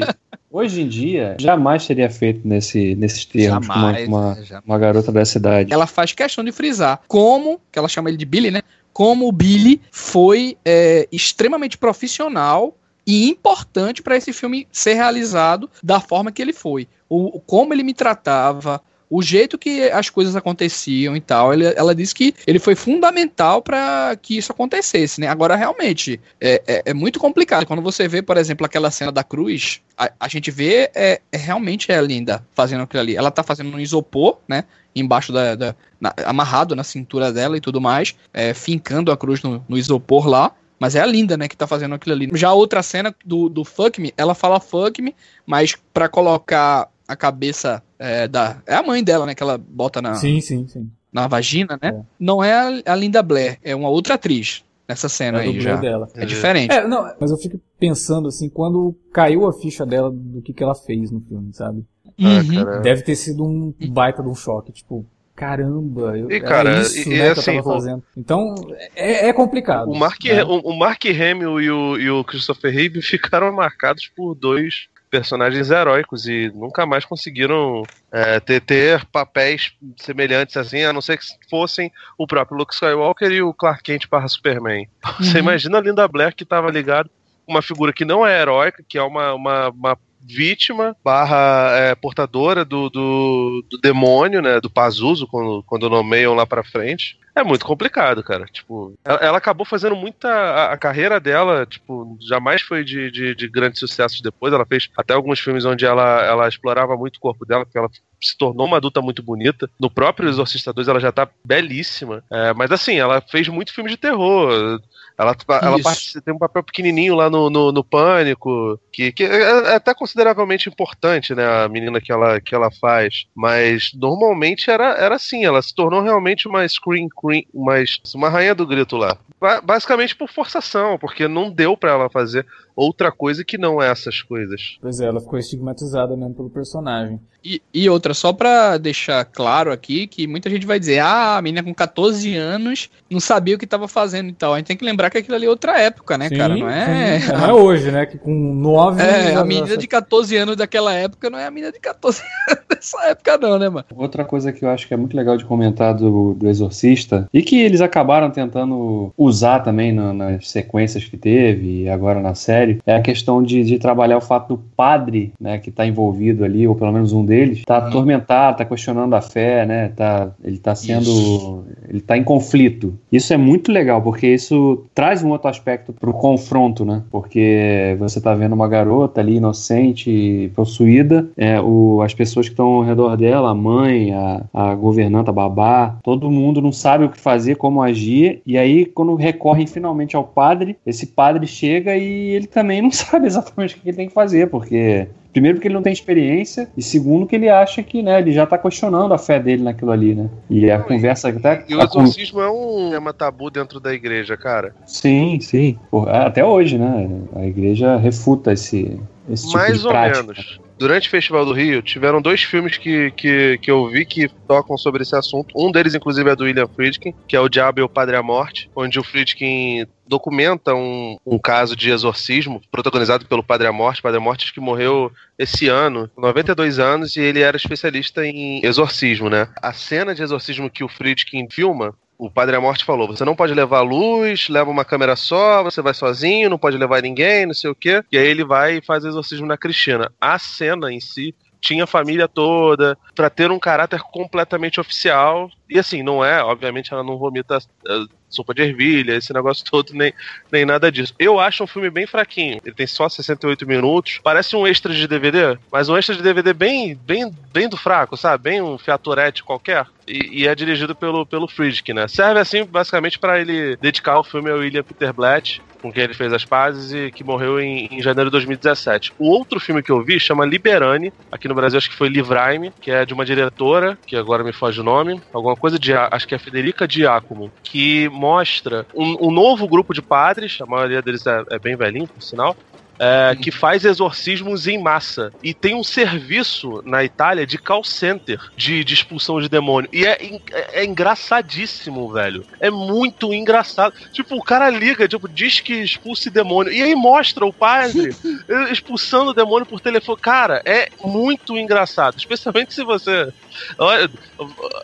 hoje em dia, jamais seria feito nesse, nesses termos com uma, Jamais, uma, né, jamais. uma garota dessa idade. ela faz questão de frisar como, que ela chama ele de Billy, né? Como o Billy foi é, extremamente profissional e importante para esse filme ser realizado da forma que ele foi. O- como ele me tratava, o jeito que as coisas aconteciam e tal. Ele- ela disse que ele foi fundamental para que isso acontecesse, né? Agora, realmente, é, é- é muito complicado. Quando você vê, por exemplo, aquela cena da cruz, a, a gente vê é, é realmente é linda fazendo aquilo ali. Ela tá fazendo um isopor, né? Embaixo da. da- na- amarrado na cintura dela e tudo mais, é, fincando a cruz no, no isopor lá. Mas é a Linda, né, que tá fazendo aquilo ali. Já a outra cena do, do Fuck Me, ela fala Fuck Me, mas pra colocar a cabeça é, da. É a mãe dela, né, que ela bota na, Sim, sim, sim. na vagina, né? É. Não é a, a Linda Blair, é uma outra atriz nessa cena É aí já. dela. É diferente. É, não, mas eu fico pensando assim, quando caiu a ficha dela do que, que ela fez no filme, sabe? Ah, Uhum. cara. Deve ter sido um baita de um choque, tipo, caramba, eu, E, cara, isso e- né, e que eu assim, tava o- fazendo. Então, é, é complicado. O Mark, né? o, o Mark Hamill e o, e o Christopher Reeve ficaram marcados por dois personagens heróicos e nunca mais conseguiram é, ter, ter papéis semelhantes assim, a não ser que fossem o próprio Luke Skywalker e o Clark Kent barra Superman. Você imagina a Linda Blair que estava ligado com uma figura que não é heróica, que é uma, uma, uma vítima barra é, portadora do, do, do demônio, né, do Pazuzu, quando, quando nomeiam lá pra frente. É muito complicado, cara. Tipo, ela, ela acabou fazendo muita. A, a carreira dela, tipo, jamais foi de, de, de grandes sucessos depois. Ela fez até alguns filmes onde ela, ela explorava muito o corpo dela, porque ela se tornou uma adulta muito bonita. No próprio Exorcista 2 ela já tá belíssima. É, mas assim, ela fez muito filme de terror. Ela, ela Isso. participa- tem um papel pequenininho lá no, no, no Pânico, que, que é é até consideravelmente importante, né? A menina que ela, que ela faz. Mas normalmente era, era assim, ela se tornou realmente uma screen queen, uma, uma rainha do grito lá. Ba- Basicamente por forçação, porque não deu pra ela fazer outra coisa que não essas coisas. Pois é, ela ficou estigmatizada mesmo pelo personagem. E, e outra, só pra deixar claro aqui, que muita gente vai dizer, ah, a menina com 14 anos não sabia o que tava fazendo e tal. A gente tem que lembrar que aquilo ali é outra época, né, Sim, cara? Não é. sim. Não é hoje, né? Que com 9 É, a menina de 14 anos daquela época não é a menina de 14 anos dessa época, não, né, mano? Outra coisa que eu acho que é muito legal de comentar do, do Exorcista, e que eles acabaram tentando usar também na- nas sequências que teve e agora na série, é a questão de, de trabalhar o fato do padre, né, que tá envolvido ali, ou pelo menos um deles, tá atormentado, tá questionando a fé, né, tá, ele tá sendo, ele tá em conflito. Isso é muito legal, porque isso traz um outro aspecto pro confronto, né, porque você tá vendo uma garota ali inocente, possuída, é, o, as pessoas que estão ao redor dela, a mãe, a, a governanta, a babá, todo mundo não sabe o que fazer, como agir, e aí quando recorrem finalmente ao padre, esse padre chega e ele também não sabe exatamente o que ele tem que fazer, porque Primeiro porque ele não tem experiência, e segundo que ele acha que, né, ele já tá questionando a fé dele naquilo ali, né? E a Não, conversa até. E o a con- exorcismo é um tema tabu dentro da igreja, cara. Sim, sim. Pô, até hoje, né? A igreja refuta esse, esse tipo Mais de ou prática. menos. Durante o Festival do Rio, tiveram dois filmes que, que, que eu vi que tocam sobre esse assunto. Um deles, inclusive, é do William Friedkin, que é O Diabo e o Padre à Morte, onde o Friedkin documenta um, um caso de exorcismo protagonizado pelo Padre à Morte. Padre à Morte que morreu esse ano, com 92 anos, e ele era especialista em exorcismo, né? A cena de exorcismo que o Friedkin filma o Padre Morte falou: você não pode levar luz, leva uma câmera só, você vai sozinho, não pode levar ninguém, não sei o quê. E aí ele vai e faz exorcismo na Cristina. A cena em si tinha a família toda, para ter um caráter completamente oficial. E assim, não é, obviamente ela não vomita uh, sopa de ervilha, esse negócio todo, nem, nem nada disso. Eu acho um filme bem fraquinho. Ele tem só 68 minutos. Parece um extra de DVD, mas um extra de DVD bem, bem, bem do fraco, sabe? Bem um Fiatorette qualquer. E, e, é dirigido pelo, pelo Friedkin, né? Serve assim, basicamente, para ele dedicar o filme ao William Peter Blatt, com quem ele fez as pazes e que morreu em, em, janeiro de 2017. O outro filme que eu vi chama Liberani, aqui no Brasil acho que foi Livraime, que é de uma diretora, que agora me foge o nome, alguma coisa de, acho que é Federica Giacomo, que mostra um, um novo grupo de padres, a maioria deles é, é bem velhinho, por sinal, é, que faz exorcismos em massa. E tem um serviço na Itália de call center de, de expulsão de demônio. E é, é, é, engraçadíssimo, velho. É muito engraçado. Tipo, o cara liga, tipo, diz que expulse demônio. E aí mostra o padre expulsando o demônio por telefone. Cara, é muito engraçado. Especialmente se você. Olha,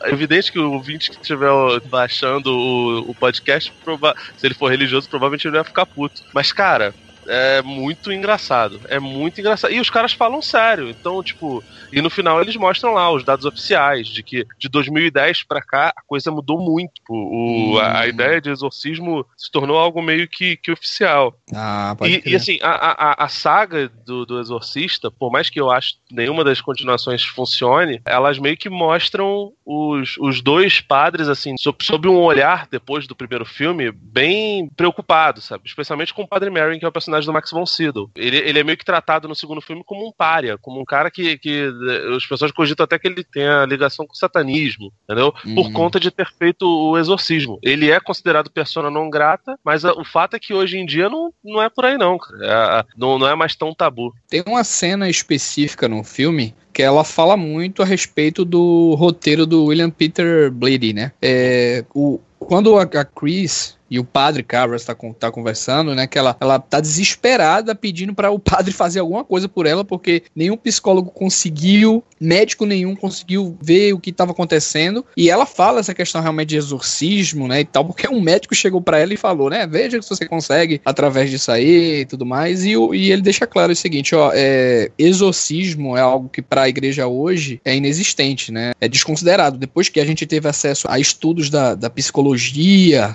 é evidente que o ouvinte que estiver baixando o, o podcast, se ele for religioso, provavelmente ele vai ficar puto. Mas, cara, é muito engraçado. É muito engraçado. E os caras falam sério. Então, tipo, e no final eles mostram lá os dados oficiais de que de 2010 para cá a coisa mudou muito. O, hum. a, a, ideia de exorcismo se tornou algo meio que, que oficial. Ah, e, e, assim, a, a, a saga do, do Exorcista, por mais que eu acho nenhuma das continuações funcione, elas meio que mostram os, os dois padres, assim, sob, sob um olhar, depois do primeiro filme, bem preocupado, sabe? Especialmente com o Padre Merrin, que é o personagem do Max von Sydow. Ele, ele é meio que tratado no segundo filme como um pária, como um cara que, que as pessoas cogitam até que ele tenha ligação com o satanismo, entendeu? Uhum. Por conta de ter feito o exorcismo. Ele é considerado persona não grata, mas a, o fato é que hoje em dia não, não é por aí não, é, não, não é mais tão tabu. Tem uma cena específica no filme que ela fala muito a respeito do roteiro do William Peter Blatty, né? É, o, quando a, a Chris e o padre Cabras tá, tá conversando, né? Que ela, ela tá desesperada pedindo para o padre fazer alguma coisa por ela, porque nenhum psicólogo conseguiu, médico nenhum conseguiu ver o que estava acontecendo. E ela fala essa questão realmente de exorcismo, né? E tal, porque um médico chegou para ela e falou, né? Veja se você consegue através disso aí e tudo mais. E, e ele deixa claro o seguinte: ó, é, exorcismo é algo que para a igreja hoje é inexistente, né? É desconsiderado. Depois que a gente teve acesso a estudos da, da psicologia,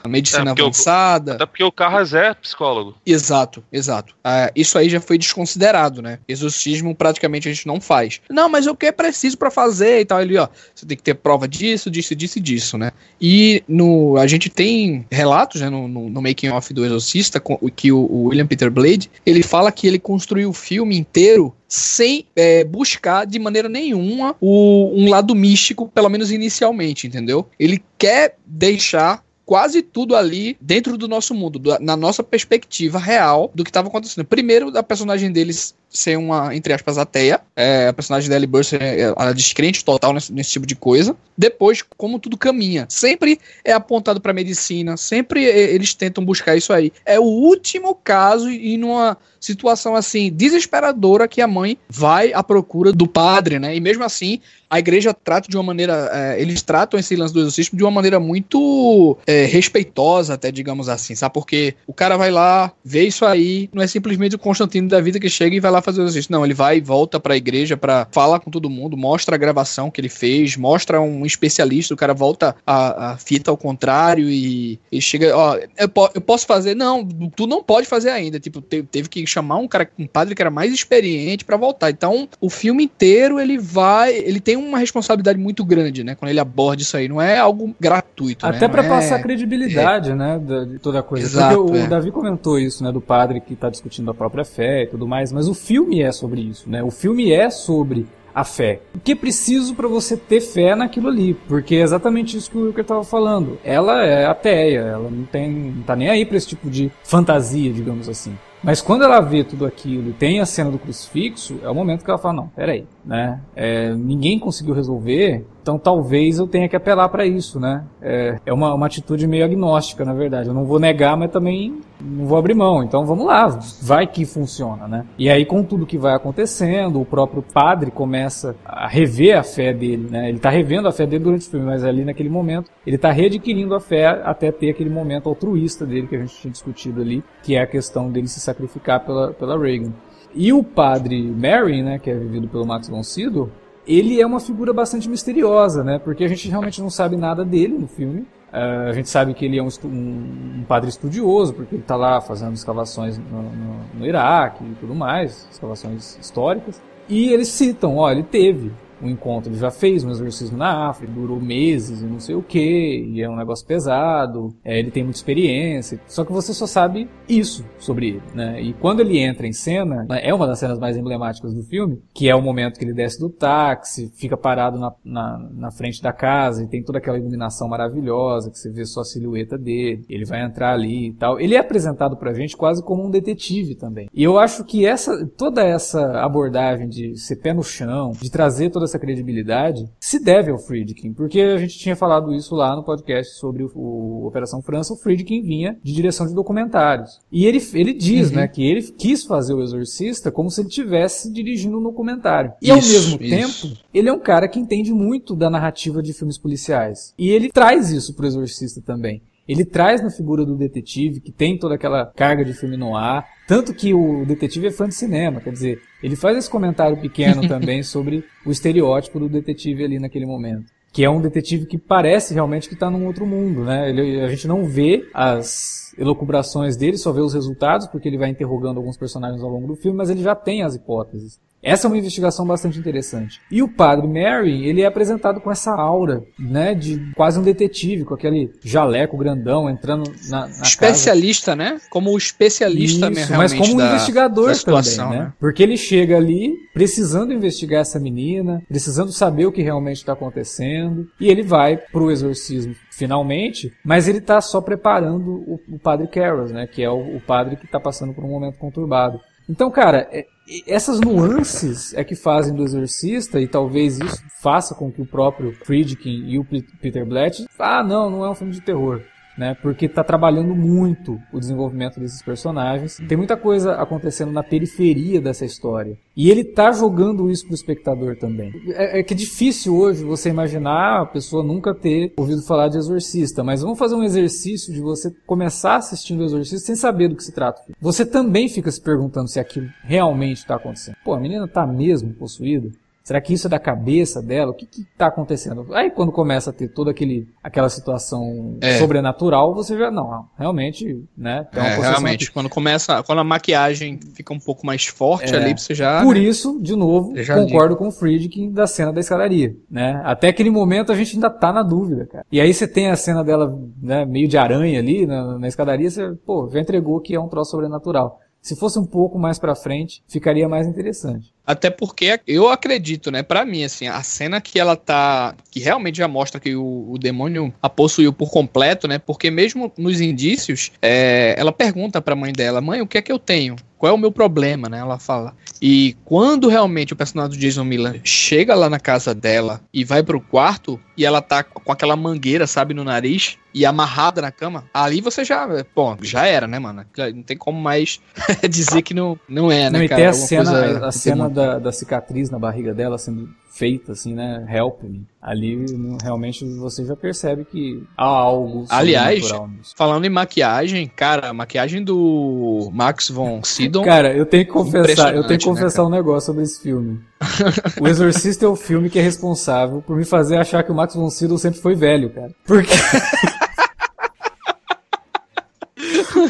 a medicina é, avançada. até porque o Carras é psicólogo. Exato, exato. Ah, isso aí já foi desconsiderado, né? Exorcismo praticamente a gente não faz. Não, mas o que é preciso para fazer e tal? Ele, ó, você tem que ter prova disso, disso, disso e disso, né? E no, a gente tem relatos, né, no, no, no making off do Exorcista, que o, o William Peter Blade, ele fala que ele construiu o filme inteiro sem é, buscar de maneira nenhuma o, um lado místico, pelo menos inicialmente, entendeu? Ele quer deixar quase tudo ali dentro do nosso mundo, na nossa perspectiva real do que estava acontecendo. Primeiro, a personagem deles ser uma, entre aspas, ateia. É, a personagem da Ellie Burst é, ela é descrente total nesse, nesse, tipo de coisa. Depois, como tudo caminha. Sempre é apontado para medicina, sempre eles tentam buscar isso aí. É o último caso e numa situação assim desesperadora que a mãe vai à procura do padre, né? E mesmo assim, a igreja trata de uma maneira. É, eles tratam esse lance do exorcismo de uma maneira muito é, respeitosa, até digamos assim, sabe? Porque o cara vai lá, vê isso aí, não é simplesmente o Constantino da vida que chega e vai lá fazer o exercício. Não, ele vai e volta pra igreja para falar com todo mundo, mostra a gravação que ele fez, mostra um especialista, o cara volta a, a fita ao contrário e, e chega, ó, eu, po eu, posso fazer? Não, tu não pode fazer ainda. Tipo, te teve que chamar um cara, um padre que era mais experiente para voltar. Então, o filme inteiro ele vai, ele tem uma responsabilidade muito grande, né? Quando ele aborda isso aí, não é algo gratuito. Até né? para é... passar credibilidade, é. né? De toda a coisa. Exato, Porque o, é. Davi comentou isso, né? Do padre que tá discutindo a própria fé e tudo mais, mas o filme é sobre isso, né? O filme é sobre a fé. O que é preciso para você ter fé naquilo ali? Porque é exatamente isso que o Wilker estava falando. Ela é ateia, ela não tem, não tá nem aí para esse tipo de fantasia, digamos assim. Mas quando ela vê tudo aquilo e tem a cena do crucifixo, é o momento que ela fala, não, peraí, né? É, ninguém conseguiu resolver Então talvez eu tenha que apelar para isso, né? É, é uma, uma atitude meio agnóstica, na verdade. Eu não vou negar, mas também não vou abrir mão. Então vamos lá, vai que funciona, né? E aí com tudo que vai acontecendo, o próprio padre começa a rever a fé dele, né? Ele tá revendo a fé dele durante o filme, mas ali naquele momento ele tá readquirindo a fé até ter aquele momento altruísta dele que a gente tinha discutido ali, que é a questão dele se sacrificar pela, pela Reagan. E o padre Mary, né, que é vivido pelo Max von Sydow, ele é uma figura bastante misteriosa, né? Porque a gente realmente não sabe nada dele no filme. Uh, a gente sabe que ele é um, um, um padre estudioso, porque ele está lá fazendo escavações no, no, no, Iraque e tudo mais, escavações históricas. E eles citam, ó, ele teve um encontro. Ele já fez um exorcismo na África, durou meses e não sei o que, e é um negócio pesado, é, ele tem muita experiência, só que você só sabe isso sobre ele, né? E quando ele entra em cena, é uma das cenas mais emblemáticas do filme, que é o momento que ele desce do táxi, fica parado na, na, na frente da casa e tem toda aquela iluminação maravilhosa, que você vê só a silhueta dele, ele vai entrar ali e tal. Ele é apresentado pra gente quase como um detetive também. E eu acho que essa, toda essa abordagem de ser pé no chão, de trazer toda essa credibilidade se deve ao Friedkin, porque a gente tinha falado isso lá no podcast sobre o, o Operação França, o Friedkin vinha de direção de documentários. E ele, ele diz, uhum. né, que ele quis fazer o Exorcista como se ele estivesse dirigindo um documentário. E isso, ao mesmo isso. tempo, ele é um cara que entende muito da narrativa de filmes policiais. E ele traz isso pro Exorcista também. Ele traz na figura do detetive, que tem toda aquela carga de filme no ar, tanto que o detetive é fã de cinema, quer dizer, ele faz esse comentário pequeno também sobre o estereótipo do detetive ali naquele momento. Que é um detetive que parece realmente que está num outro mundo, né? Ele, a gente não vê as elucubrações dele, só vê os resultados, porque ele vai interrogando alguns personagens ao longo do filme, mas ele já tem as hipóteses. Essa é uma investigação bastante interessante. E o padre Mary, ele é apresentado com essa aura, né, de quase um detetive, com aquele jaleco grandão entrando na, na especialista, casa. né? Como o especialista Isso, mesmo, mas como um da, investigador da situação, também, né? né? Porque ele chega ali precisando investigar essa menina, precisando saber o que realmente está acontecendo, e ele vai pro exorcismo finalmente, mas ele está só preparando o, o padre Carroll, né, que é o, o padre que está passando por um momento conturbado. Então, cara, é, essas nuances é que fazem do Exorcista, e talvez isso faça com que o próprio Friedkin e o Peter Blatt, ah, não, não é um filme de terror né? Porque está trabalhando muito o desenvolvimento desses personagens. Tem muita coisa acontecendo na periferia dessa história. E ele tá jogando isso pro espectador também. É, é que é difícil hoje você imaginar a pessoa nunca ter ouvido falar de Exorcista, mas vamos fazer um exercício de você começar assistindo o Exorcista sem saber do que se trata. Você também fica se perguntando se aquilo realmente está acontecendo. Pô, a menina tá mesmo possuída? Será que isso é da cabeça dela? O que está acontecendo? Aí quando começa a ter toda aquele, aquela situação é. sobrenatural, você já não, realmente, né? É, realmente, quando começa, quando a maquiagem fica um pouco mais forte é. ali, você já. Por né? isso, de novo, concordo com o Friedkin da cena da escadaria, né? Até aquele momento a gente ainda tá na dúvida, cara. E aí você tem a cena dela, né, meio de aranha ali na, na escadaria, você, pô, já entregou que é um troço sobrenatural. Se fosse um pouco mais para frente, ficaria mais interessante. Até porque eu acredito, né, para mim assim, a cena que ela tá que realmente já mostra que o, o demônio a possuiu por completo, né? Porque mesmo nos indícios, é, ela pergunta para a mãe dela: "Mãe, o que é que eu tenho?" Qual é o meu problema, né? Ela fala. E quando realmente o personagem do Jason Miller chega lá na casa dela e vai pro quarto e ela tá com aquela mangueira, sabe, no nariz e amarrada na cama, ali você já, bom, já era, né, mano? Não tem como mais dizer que não, não é, né, não, cara? E tem a cena, a cena da, da cicatriz na barriga dela sendo feita, assim, né? Help me. Ali realmente você já percebe que há algo. Aliás, falando em maquiagem, cara, a maquiagem do Max von Sydow. cara, eu tenho que confessar, eu tenho que né, confessar né, um negócio sobre esse filme. o Exorcista é o filme que é responsável por me fazer achar que o Max von Sydow sempre foi velho, cara. Porque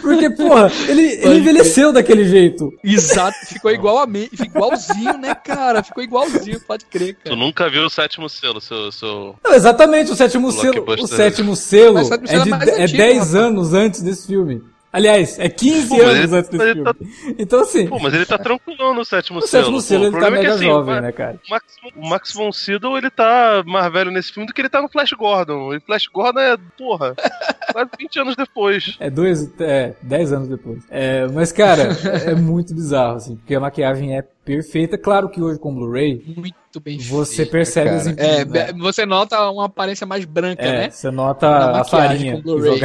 Porque, porra, ele, ele envelheceu daquele jeito. Exato, ficou igual a mim, igualzinho, né, cara? Ficou igualzinho, pode crer, cara. Tu nunca viu o sétimo selo, seu. seu... Não, exatamente, o sétimo selo. O sétimo selo é, de, é 10 anos antes desse filme. Aliás, é 15 Pô, anos ele- antes desse filme. tá- Então, assim, Pô, mas ele tá tranquilão no sétimo no selo. sétimo Pô, selo o ele tá é que, mega assim, jovem, o- né, cara? O Max, o Max von Sydow, ele tá mais velho nesse filme do que ele tá no Flash Gordon. E Flash Gordon é, porra, quase 20 anos depois. É dois, é, dez anos depois. É, mas, cara, é muito bizarro, assim, porque a maquiagem é perfeita. Claro que hoje com Blu-ray, Muito bem Você feito, percebe cara. as imp- É, né? você nota uma aparência mais branca, é, né? você nota a maquiagem farinha com Blu-ray.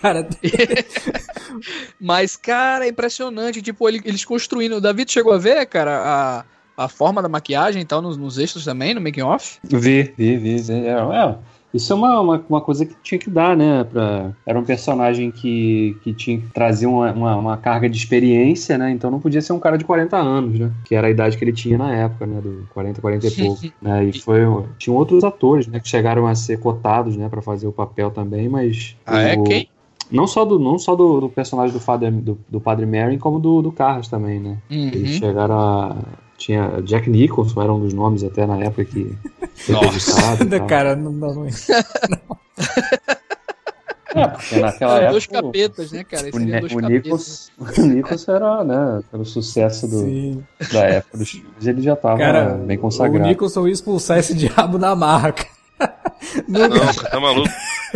Cara dele. Mas, cara, é impressionante. Tipo, ele- eles construindo. O David chegou a ver, cara, a, a forma da maquiagem e tal, nos, nos extras também, no making off. Vi, vi, vi. vi. É, é, isso é uma, uma, uma coisa que tinha que dar, né? Pra, era um personagem que, que tinha que trazer uma, uma, uma carga de experiência, né? Então não podia ser um cara de 40 anos, né? Que era a idade que ele tinha na época, né? Do 40, 40 e pouco. né? E foi. Tinham outros atores, né? Que chegaram a ser cotados, né? Pra fazer o papel também, mas. Ah, é? o- Quem? Não só do, não só do, do personagem do, Father, do, do Padre Mary, como do, do Carras também, né? Eles Uhum. chegaram a. Tinha Jack Nicholson, era um dos nomes até na época que Nossa. cara, não, não, não. É, porque naquela São época. dois capetas, né, cara? O, Seriam Ne- dois o, capetas. Nichols, o Nichols era, né, pelo sucesso do, Sim. da época dos filmes, ele já tava Cara, bem o consagrado. Nicholson ia expulsar esse diabo na marra, cara. Não, cara, tá maluco?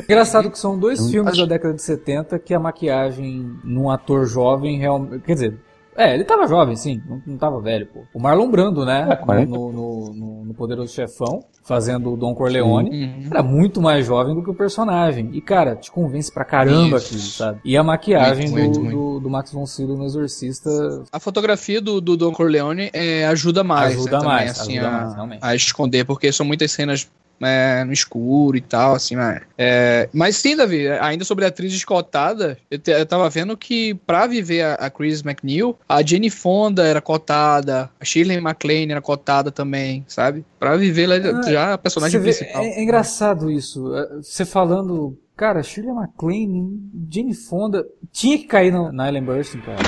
Engraçado que são dois filmes acho- da década de 70 que a maquiagem num ator jovem realmente. Quer dizer, é, ele tava jovem, sim, não, não tava velho, pô. O Marlon Brando, né? É, 40. no, no, no, no Poderoso Chefão, fazendo o Don Corleone. Uhum. Era muito mais jovem do que o personagem. E, cara, te convence pra caramba aquilo, sabe? E a maquiagem Muito, do, muito, do, do Max von Sydow no Exorcista A fotografia do, do Don Corleone é, ajuda mais, Ajuda né, também, mais, assim, ajuda a, mais, realmente. a esconder, porque são muitas cenas é, no escuro e tal, assim, né? É, mas sim, Davi, ainda sobre a atriz escotada, eu, te- eu tava vendo que pra viver a, a Chris McNeil, a Jenny Fonda era cotada, a Shirley MacLaine era cotada também, sabe? Pra viver ela Ah, já a personagem vê, principal. é, é engraçado isso. É, Você falando, cara, Shirley MacLaine, Jane Fonda, tinha que cair na, na Ellen Burstyn, cara.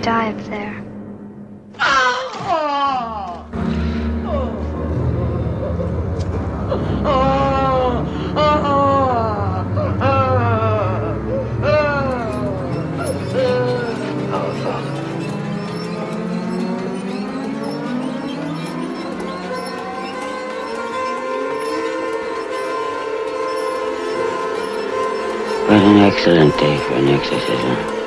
Gonna die up there. What an excellent day for an exorcism.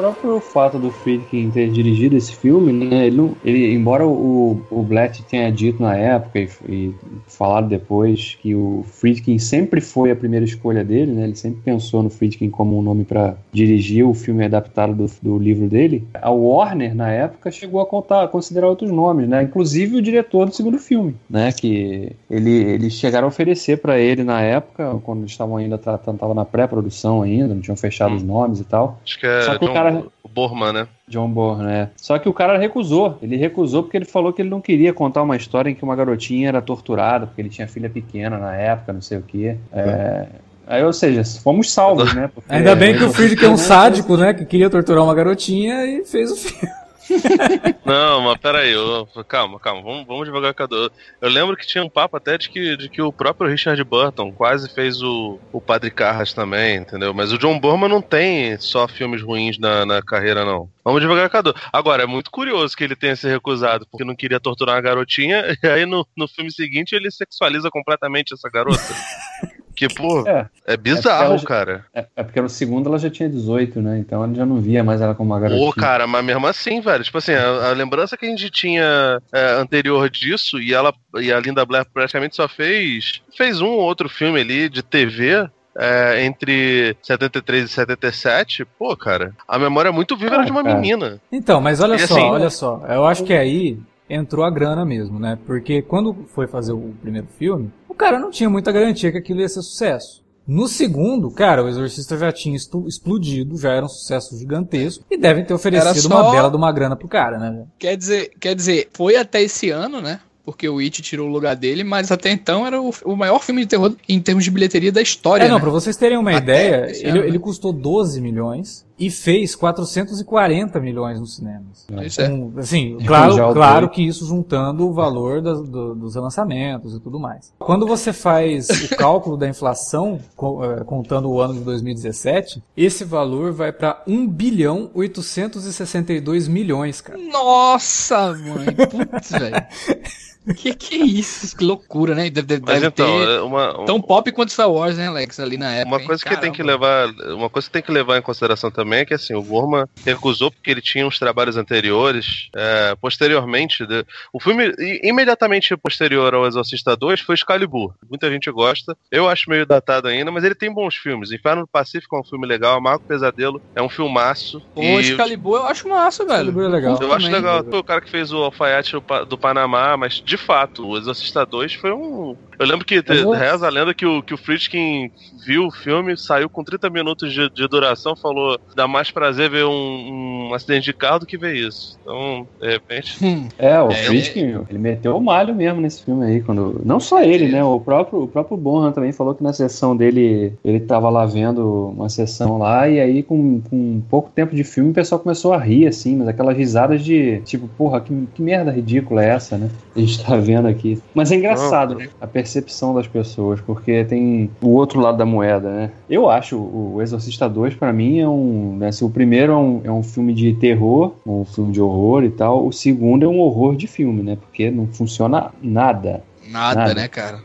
O próprio fato do Friedkin ter dirigido esse filme, né, ele, não- ele- embora o, o Blatt tenha dito na época e, e falado depois que o Friedkin sempre foi a primeira escolha dele, né, ele sempre pensou no Friedkin como um nome para dirigir o filme adaptado do, do livro dele, a Warner, na época, chegou a contar, a considerar outros nomes, né, inclusive o diretor do segundo filme, né, que ele, eles chegaram a oferecer para ele na época, quando eles estavam ainda tratando, na pré-produção ainda, não tinham fechado os nomes e tal, Acho que é Só que o John cara- o Borman, né? John Bourne, né? Só que o cara recusou. Ele recusou porque ele falou que ele não queria contar uma história em que uma garotinha era torturada, porque ele tinha filha pequena na época, não sei o quê. É... Aí, ou seja, fomos salvos, né? Porque- Ainda bem que o Friedkin é um sádico, né? Que queria torturar uma garotinha e fez o filme. Não, mas peraí, eu, calma, calma, vamos, vamos devagar cada um. Eu lembro que tinha um papo até de que, de que o próprio Richard Burton quase fez o, o Padre Carras também, entendeu? Mas o John Borman não tem só filmes ruins na, na carreira, não. Vamos devagar cada. Agora, é muito curioso que ele tenha se recusado porque não queria torturar uma garotinha, e aí no, no filme seguinte ele sexualiza completamente essa garota. Que, pô, É, é bizarro, ela já- cara. é, é porque no segundo ela já tinha 18, né? Então ele já não via mais ela como uma garotinha. Pô, cara, mas mesmo assim, velho, tipo assim, a, a lembrança que a gente tinha é, anterior disso, e ela e a Linda Blair praticamente só fez fez um ou outro filme ali de TV. é, entre 73 e 77, pô, cara, a memória muito viva era Ah, de uma cara. menina. Então, mas olha E só, assim- olha só. Eu acho que aí entrou a grana mesmo, né? Porque quando foi fazer o primeiro filme, o cara não tinha muita garantia que aquilo ia ser sucesso. No segundo, cara, o Exorcista já tinha explodido, já era um sucesso gigantesco e devem ter oferecido Era uma só- bela de uma grana pro cara, né? Quer dizer, quer dizer, foi até esse ano, né? porque o It tirou o lugar dele, mas até então era o, o maior filme de terror em termos de bilheteria da história. É, não, né? pra vocês terem uma Até ideia, ele, ano, ele né? custou 12 milhões e fez 440 milhões nos cinemas. Isso é. Com- assim, Já claro, claro que isso juntando o valor das- do- dos relançamentos e tudo mais. Quando você faz o cálculo da inflação, eh, contando o ano de 2017, esse valor vai pra 1 bilhão 862 milhões, cara. Nossa, mãe. Putz, velho. Que que é isso? Que loucura, né? Deve, deve, Mas então, ter é uma, tão pop quanto Star Wars, né, Alex? Ali na época. Uma hein? coisa que tem que levar, uma coisa que tem que levar em consideração também é que assim, o Gorman recusou porque ele tinha uns trabalhos anteriores, é, posteriormente, de- o filme imediatamente posterior ao Exorcista 2 foi Excalibur. Muita gente gosta. Eu acho meio datado ainda, mas ele tem bons filmes. Inferno do Pacífico é um filme legal, Amargo Pesadelo é um filmaço. E Excalibur eu acho massa, velho. Excalibur é legal. Eu acho também. legal. Foi o cara que fez o alfaiate do Panamá, mas de fato, o Exorcista 2 foi um. Eu lembro que reza a lenda que o, que o Friedkin viu o filme, saiu com 30 minutos de, de duração, falou: dá mais prazer ver um, um acidente de carro do que ver isso. Então, de repente. Hum. É, o É, Friedkin, ele meteu o malho mesmo nesse filme aí. Quando... Não só ele, né? O próprio, o próprio Bonham também falou que na sessão dele, ele tava lá vendo uma sessão lá, e aí com, com pouco tempo de filme o pessoal começou a rir, assim, mas aquelas risadas de tipo, porra, que, que merda ridícula é essa, né? A gente tá vendo aqui. Mas é engraçado, né? A percepção das pessoas, porque tem o outro lado da moeda, né? Eu acho o Exorcista 2, pra mim, é um. Né, se o primeiro é um, é um filme de terror, um filme de horror e tal, o segundo é um horror de filme, né? Porque não funciona nada. Nada, Nada. né, cara?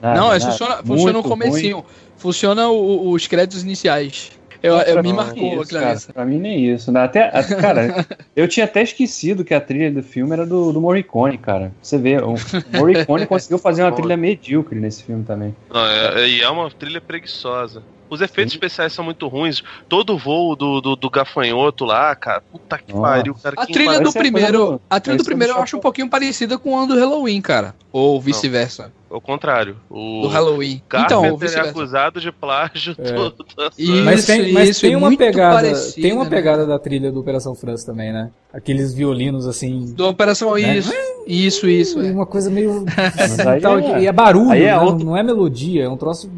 nada não, é, nada. funciona, funciona Muito comecinho. Funciona o- os créditos iniciais. Eu, eu me marcou isso, aquilo cara. Pra mim nem isso. né? Até, cara, eu tinha até esquecido que a trilha do filme era do, do Morricone, cara. Você vê, o Morricone conseguiu fazer uma trilha medíocre nesse filme também. Não, é, é- e é uma trilha preguiçosa. Os efeitos especiais são muito ruins. Todo o voo do, do, do gafanhoto lá, cara. Puta que Nossa. pariu, cara. A que trilha do a coisa primeiro, do- a trilha do parece primeiro eu acho um pouquinho parecida com a do Halloween, cara. Ou vice-versa. Ao contrário. O Do Halloween. Carpenter Então, ou é acusado de plágio É. todo. Isso, mas tem, mas isso, tem é uma pegada, parecida, tem uma né? pegada da trilha do Operação França também, né? Aqueles violinos assim, Do Operação Né? Isso. Isso, isso. é. uma coisa meio tal é- e é barulho, é né? auto- não é melodia, é um troço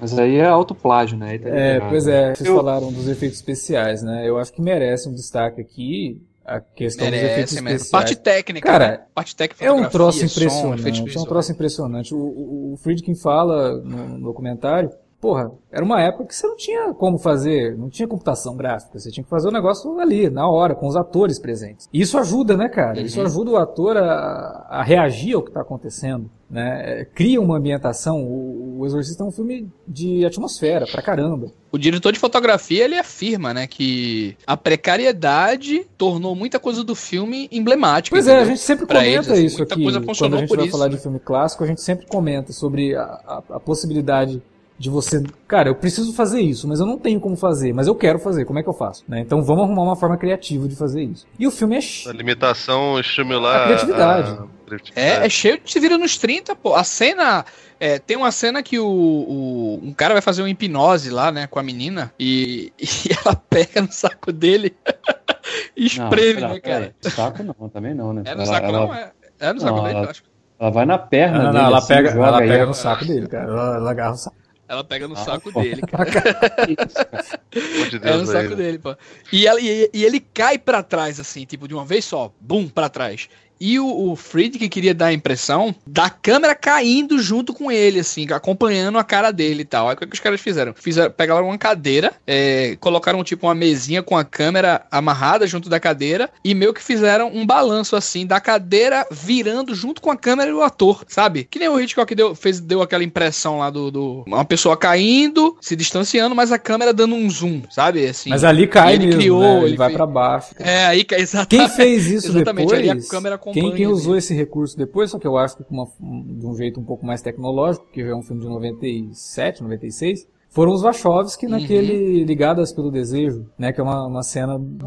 Mas aí é autoplágio, né? Aí tá É, pois é, vocês Eu- falaram dos efeitos especiais, né? Eu acho que merece um destaque aqui a questão dos efeitos Merece especiais. Parte técnica. Cara, né? parte técnica, É um fotografia, troço som, impressionante, efeitos é um troço impressionante. O, o, o Friedkin fala no, no documentário, porra, era uma época que você não tinha como fazer, não tinha computação gráfica, você tinha que fazer o negócio ali, na hora, com os atores presentes. E isso ajuda, né, cara? Isso Uhum. ajuda o ator a, a reagir ao que está acontecendo, né? Cria uma ambientação. O, o Exorcista é um filme de atmosfera, pra caramba. O diretor de fotografia, ele afirma, né, que a precariedade tornou muita coisa do filme emblemática. Pois é, a entendeu? gente sempre Pra comenta eles, assim, isso muita aqui. coisa Quando a gente vai isso, falar né? de filme clássico, a gente sempre comenta sobre a, a- a possibilidade de você. Cara, eu preciso fazer isso, mas eu não tenho como fazer, mas eu quero fazer, como é que eu faço? né? Então vamos arrumar uma forma criativa de fazer isso. E o filme é. A limitação estimular A criatividade. a É, criatividade. é cheio de se vira nos 30, pô. A cena. é, tem uma cena que o, o- um cara vai fazer uma hipnose lá, né, com a menina, e, e ela pega no saco dele e Não, espreme, pera- né, cara? peraí, Saco não, também não, né? É no Ela- saco, ela, não? É, é no saco Não, dele, ela- eu acho. ela vai na perna Não, não, dele. ela assim, pega, joga ela pega no saco dele, cara. Ela, ela agarra o saco. Ela pega no Ah, saco pô. dele, cara. Pelo amor de É Deus, no saco aí. dele, pô. E, ela, e, e ele cai pra trás, assim, tipo, de uma vez só, bum, pra trás. E o, o Friedkin queria dar a impressão da câmera caindo junto com ele, assim, acompanhando a cara dele e tal. Aí o que, que os caras fizeram? fizeram pegaram uma cadeira, é, colocaram tipo uma mesinha com a câmera amarrada junto da cadeira e meio que fizeram um balanço assim da cadeira virando junto com a câmera e o ator, sabe? Que nem o Hitchcock deu, fez, deu aquela impressão lá do, do- Uma pessoa caindo, se distanciando, mas a câmera dando um zoom, sabe? Assim. Mas ali cai ele mesmo, criou, né? ele, ele vai pra baixo. É, aí que exatamente. Quem fez isso Exatamente, ali depois? a câmera acompanha quem, quem usou esse recurso depois, só que eu acho que uma- um- de um jeito um pouco mais tecnológico, que já é um filme de 97, 96, foram os Wachowski Uhum. naquele Ligadas pelo Desejo, né? Que é uma, uma cena do, do-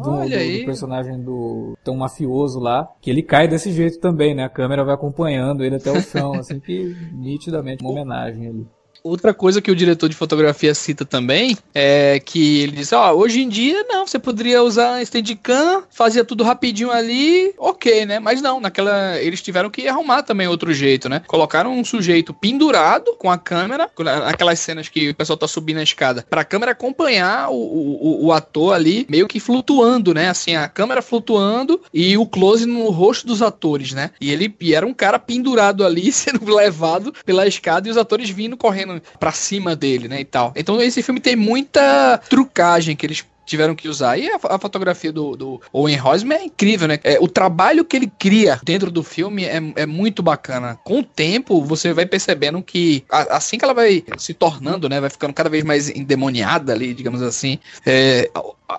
do personagem do tão mafioso lá, que ele cai desse jeito também, né? A câmera vai acompanhando ele até o chão, assim que nitidamente uma homenagem ali. Outra coisa que o diretor de fotografia cita também é que ele diz: Ó, hoje em dia não, você poderia usar Steadicam, fazia tudo rapidinho ali, ok, né? Mas não, naquela. Eles tiveram que arrumar também outro jeito, né? Colocaram um sujeito pendurado com a câmera, aquelas cenas que o pessoal tá subindo a escada, pra câmera acompanhar o, o, o ator ali, meio que flutuando, né? Assim, a câmera flutuando e o close no rosto dos atores, né? E ele e era um cara pendurado ali, sendo levado pela escada e os atores vindo correndo pra cima dele, né? E tal. Então esse filme tem muita trucagem que eles tiveram que usar. E a, a fotografia do, do, Owen Hosmer é incrível, né? É, o trabalho que ele cria dentro do filme é, é muito bacana. Com o tempo, você vai percebendo que a, assim que ela vai se tornando, né? Vai ficando cada vez mais endemoniada ali, digamos assim. É,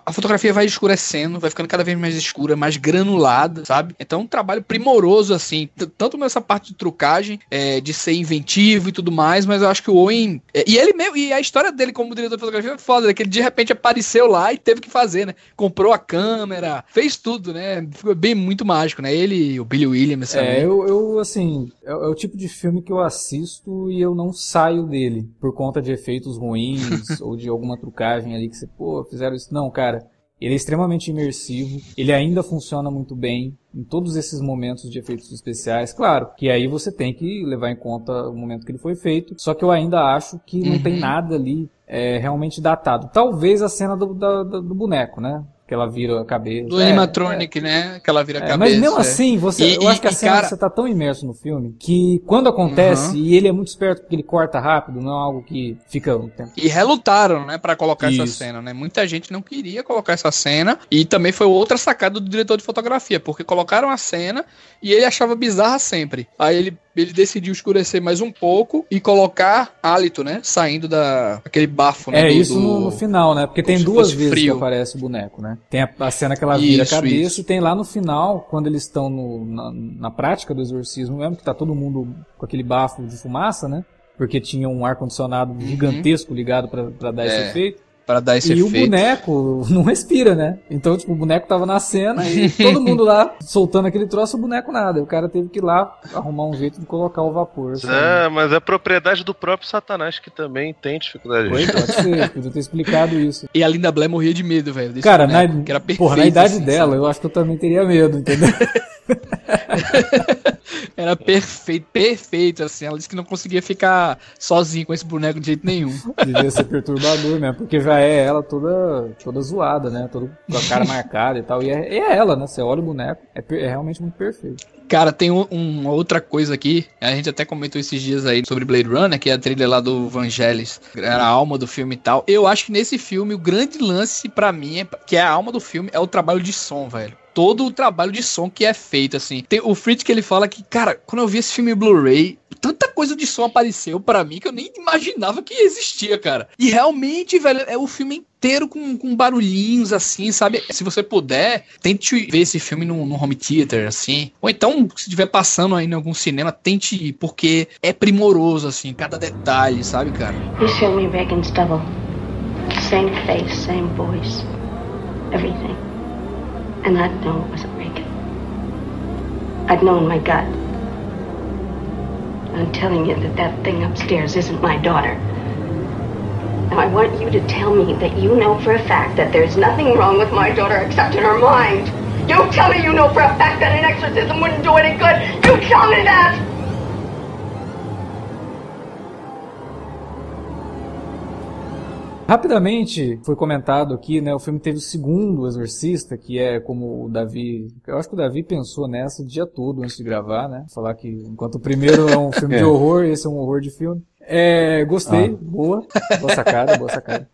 a fotografia vai escurecendo, vai ficando cada vez mais escura, mais granulada, sabe? Então, um trabalho primoroso, assim, tanto nessa parte de trucagem, é, de ser inventivo e tudo mais, mas eu acho que o Owen. É, e ele mesmo, e a história dele como diretor de fotografia é foda, né? Que ele de repente apareceu lá e teve que fazer, né? Comprou a câmera, fez tudo, né? Ficou bem muito mágico, né? Ele o Billy Williams. É, eu, eu, assim, é, é, o tipo de filme que eu assisto e eu não saio dele por conta de efeitos ruins ou de alguma trucagem ali que você, pô, fizeram isso. Não, cara. Ele é extremamente imersivo, ele ainda funciona muito bem em todos esses momentos de efeitos especiais. Claro que aí você tem que levar em conta o momento que ele foi feito, só que eu ainda acho que não uhum. tem nada ali é, realmente datado. Talvez a cena do, da, do boneco, né? Que ela vira a cabeça. Do é, animatronic, é, né? Que ela vira a é, cabeça. Mas mesmo assim, você, e, eu acho que a cena cara... você tá tão imerso no filme que quando acontece, uhum. e ele é muito esperto porque ele corta rápido, não é algo que fica um tempo. E relutaram, né, para colocar Isso. essa cena, né? Muita gente não queria colocar essa cena e também foi outra sacada do diretor de fotografia, porque colocaram a cena e ele achava bizarra sempre. Aí ele ele decidiu escurecer mais um pouco e colocar hálito, né? Saindo da aquele bafo, né? É, do, isso no, no, final, né? Porque tem duas vezes frio. que aparece o boneco, né? Tem a, a cena que ela vira isso, a cabeça isso. e tem lá no final, quando eles estão no, na, na prática do exorcismo mesmo, que tá todo mundo com aquele bafo de fumaça, né? Porque tinha um ar-condicionado uhum. gigantesco ligado para dar é. esse efeito para dar esse e efeito. E o boneco não respira, né? Então, tipo, o boneco tava na cena e todo mundo lá soltando aquele troço, o boneco nada. O cara teve que ir lá arrumar um jeito de colocar o vapor. Sabe? É, mas é propriedade do próprio Satanás que também tem dificuldade. Foi, pode ser, podia ter explicado isso. E a Linda Blair morria de medo, velho. Cara, boneco, na, que era perfeito, porra, na idade assim, dela, sabe? eu acho que eu também teria medo, entendeu? Era perfeito, perfeito, assim. Ela disse que não conseguia ficar sozinha com esse boneco de jeito nenhum. Devia ser perturbador, né? Porque já é ela toda, toda zoada, né? Toda com a cara marcada e tal. E é, é ela, né? Você olha o boneco, é, é realmente muito perfeito. Cara, tem um, uma outra coisa aqui. A gente até comentou esses dias aí sobre Blade Runner, que é a trilha lá do Vangelis. Era a alma do filme e tal. Eu acho que nesse filme o grande lance para mim, é, que é a alma do filme, é o trabalho de som, velho todo o trabalho de som que é feito, assim. Tem o Fritz que ele fala que, cara, quando eu vi esse filme Blu-ray, tanta coisa de som apareceu para mim que eu nem imaginava que existia, cara. E realmente, velho, é o filme inteiro com, com barulhinhos, assim, sabe? Se você puder, tente ver esse filme no, no home theater, assim. Ou então, se estiver passando aí em algum cinema, tente ir, porque é primoroso, assim, cada detalhe, sabe, cara? Show me Reagan's double. Same face, same voice. Everything. And I'd know it wasn't Reagan. I'd know in my gut. I'm telling you that that thing upstairs isn't my daughter. Now, I want you to tell me that you know for a fact that there's nothing wrong with my daughter except in her mind. You tell me you know for a fact that an exorcism wouldn't do any good. You tell me that! Rapidamente foi comentado aqui, né? O filme teve o segundo Exorcista, que é como o Davi. Eu acho que o Davi pensou nessa o dia todo antes de gravar, né? Falar que enquanto o primeiro é um filme é. de horror, esse é um horror de filme. É, gostei, ah. boa, boa sacada, boa sacada.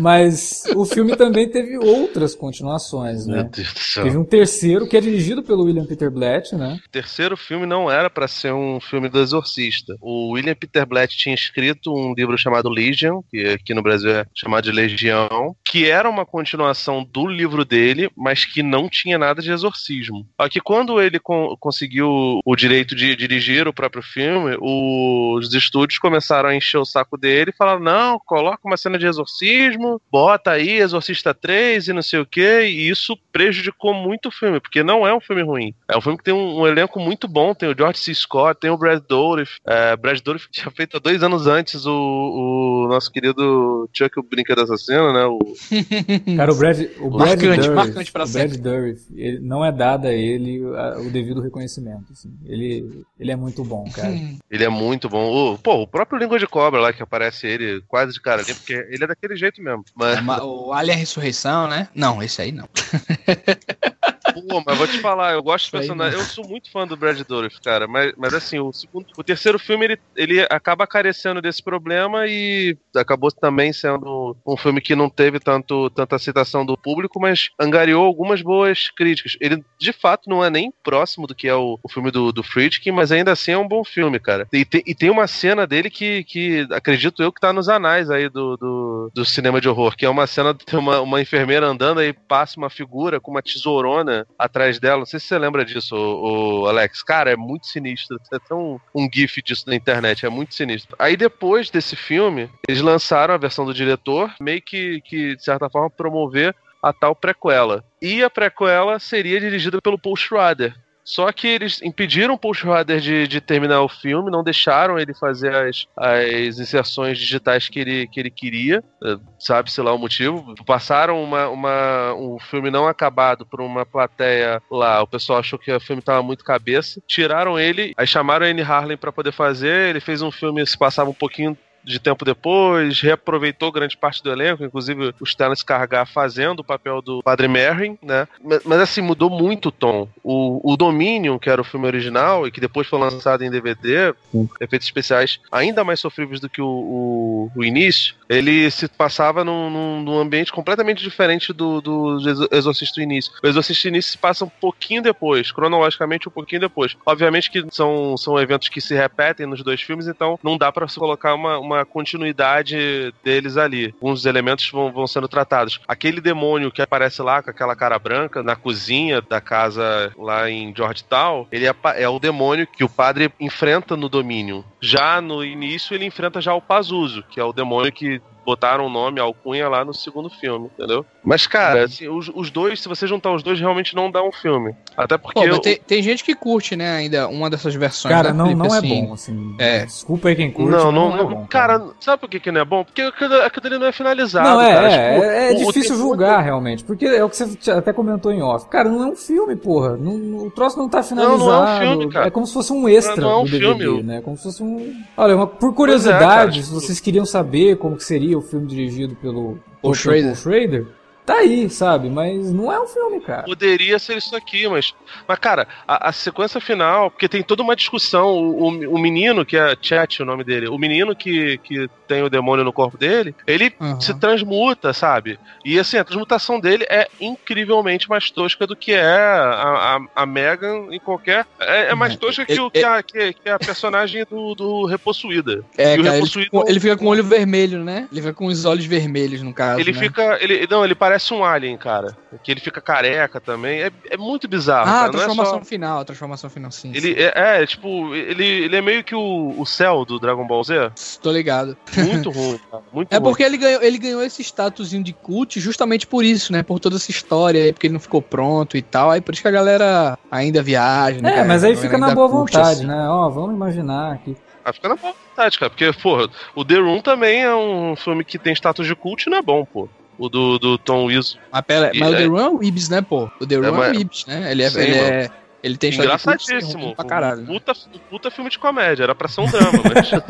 Mas o filme também teve outras continuações, né? Teve um terceiro que é dirigido pelo William Peter Blatt, né? O terceiro filme não era para ser um filme do Exorcista. O William Peter Blatt tinha escrito um livro chamado Legion, que aqui no Brasil é chamado de Legião, que era uma continuação do livro dele, mas que não tinha nada de exorcismo. Aqui quando ele con conseguiu o direito de dirigir o próprio filme, os estúdios estúdios começaram a encher o saco dele e falaram: não, coloca uma cena de exorcismo, bota aí Exorcista 3 e não sei o que, e isso prejudicou muito o filme, porque não é um filme ruim. É um filme que tem um, um elenco muito bom, tem o George C. Scott, tem o Brad Dourif. É, Brad Dourif tinha feito há dois anos antes o, o nosso querido Chuck, o Brinquedo Assassino, né? O... Cara, o Brad, o Brad Marcante, Dourif, marcante pra o Brad Dourif, ele, não é dado a ele a- o devido reconhecimento. assim. Ele, ele é muito bom, cara. Ele é muito bom. O, pô, o próprio Língua de Cobra lá, que aparece ele quase de cara ali, porque ele é daquele jeito mesmo. Mas, Ma- O Alien Ressurreição, né? Não, esse aí não. pô, mas vou te falar, eu gosto de personagem. Eu sou muito fã do Brad Dourif, cara. Mas, mas assim, o segundo, o terceiro filme ele, ele acaba carecendo desse problema e acabou também sendo um filme que não teve tanto, tanta aceitação do público, mas angariou algumas boas críticas. Ele, de fato, não é nem próximo do que é o, o filme do, do Friedkin, mas ainda assim é um bom filme, cara. E, tem- e tem uma cena dele que, que acredito eu que tá nos anais aí do, do, do cinema de horror, que é uma cena de uma, uma enfermeira andando aí passa uma figura com uma tesourona atrás dela. Não sei se você lembra disso, o, o Alex. Cara, é muito sinistro. Tem até um, um gif disso na internet, é muito sinistro. Aí depois desse filme, eles lançaram a versão do diretor, meio que, que de certa forma, promover a tal prequela. E a prequela seria dirigida pelo Paul Schrader. Só que eles impediram o Paul Schrader de, de terminar o filme, não deixaram ele fazer as, as inserções digitais que ele, que ele queria, eh, sabe-se lá o motivo. Passaram uma, uma, um filme não acabado por uma plateia lá, o pessoal achou que o filme tava muito cabeça, tiraram ele, aí chamaram a Anne Harlan para poder fazer, ele fez um filme se passava um pouquinho de tempo depois, reaproveitou grande parte do elenco, inclusive o Stellan Skarsgård fazendo o papel do Padre Merrin, né? Mas, mas, assim, mudou muito o tom. O, o Dominion, que era o filme original e que depois foi lançado em DVD, com efeitos especiais ainda mais sofríveis do que o, o, o início, ele se passava num, num, num ambiente completamente diferente do, do Exor- Exorcista do início. O Exorcista início se passa um pouquinho depois, cronologicamente um pouquinho depois. Obviamente que são, são eventos que se repetem nos dois filmes, então não dá se colocar uma, uma continuidade deles ali. Alguns elementos vão, vão sendo tratados. Aquele demônio que aparece lá com aquela cara branca na cozinha da casa lá em Georgetown, ele é, é o demônio que o padre enfrenta no domínio. Já no início ele enfrenta já o Pazuzu, que é o demônio que botaram o nome, a alcunha lá no segundo filme, entendeu? Mas, cara, assim, os, os dois, se você juntar os dois, realmente não dá um filme. Até porque. Pô, eu- tem, tem gente que curte, né, ainda uma dessas versões. Cara, não, Felipe, não é assim. bom, assim. É. Desculpa aí quem curte, não, não, é não- bom. cara, sabe por que, que não é bom? Porque aquilo, aquilo ali não é finalizado. Não, é, cara. é, Tipo, é, é o- o difícil tempo- julgar realmente, porque é o que você até comentou em off. Cara, não é um filme, porra. Não- o troço não tá finalizado. Não, não é um filme, cara. É como se fosse um extra Não, não é um do DVD, filme. né? Como se fosse um. Olha, uma- por é, curiosidade, cara, se tipo- vocês queriam saber como que seria o filme dirigido pelo Paul Schrader. Paul Schrader, tá aí, sabe? Mas não é um filme, cara. Poderia ser isso aqui, mas. Mas, cara, a, a sequência final, porque tem toda uma discussão. O, o, o menino, que é Chat, o nome dele, o menino que, que tem o demônio no corpo dele, ele Aham. se transmuta, sabe? E assim, a transmutação dele é incrivelmente mais tosca do que é a, a, a Megan em qualquer. É, é mais tosca que, o, que, a, que, que a personagem do, do Repossuída. É, o cara, ele, Repossuído- fica- ele fica com o olho vermelho, né? Ele fica com os olhos vermelhos, no caso. Ele né? fica. Ele, não, ele parece um alien, cara. Que ele fica careca também. É, é muito bizarro. Ah, cara. a é transformação só- final, a transformação final, sim. Ele é, é, tipo, ele, ele é meio que o, o céu do Dragon Ball Z. sim. Tô ligado. Muito ruim, cara. Muito É ruim. porque ele ganhou, ele ganhou esse statusinho de cult justamente por isso, né? Por toda essa história aí, porque ele não ficou pronto e tal. Aí por isso que a galera ainda viaja, né? É, cara? mas aí fica na boa vontade, assim. né? Ó, vamos imaginar aqui. Ah, fica na boa vontade, cara. Porque, pô, o The Room também é um filme que tem status de cult e não é bom, pô. O do, do Tom Wilson. Mas, pera, E mas o é- The Run é o Ibis, né, pô? O The Run é, mas- o Ibis, né? Ele é. Sim, ele, é ele tem Engraçadíssimo. pra caralho. né? Puta, puta filme de comédia. Era pra ser um drama, mas.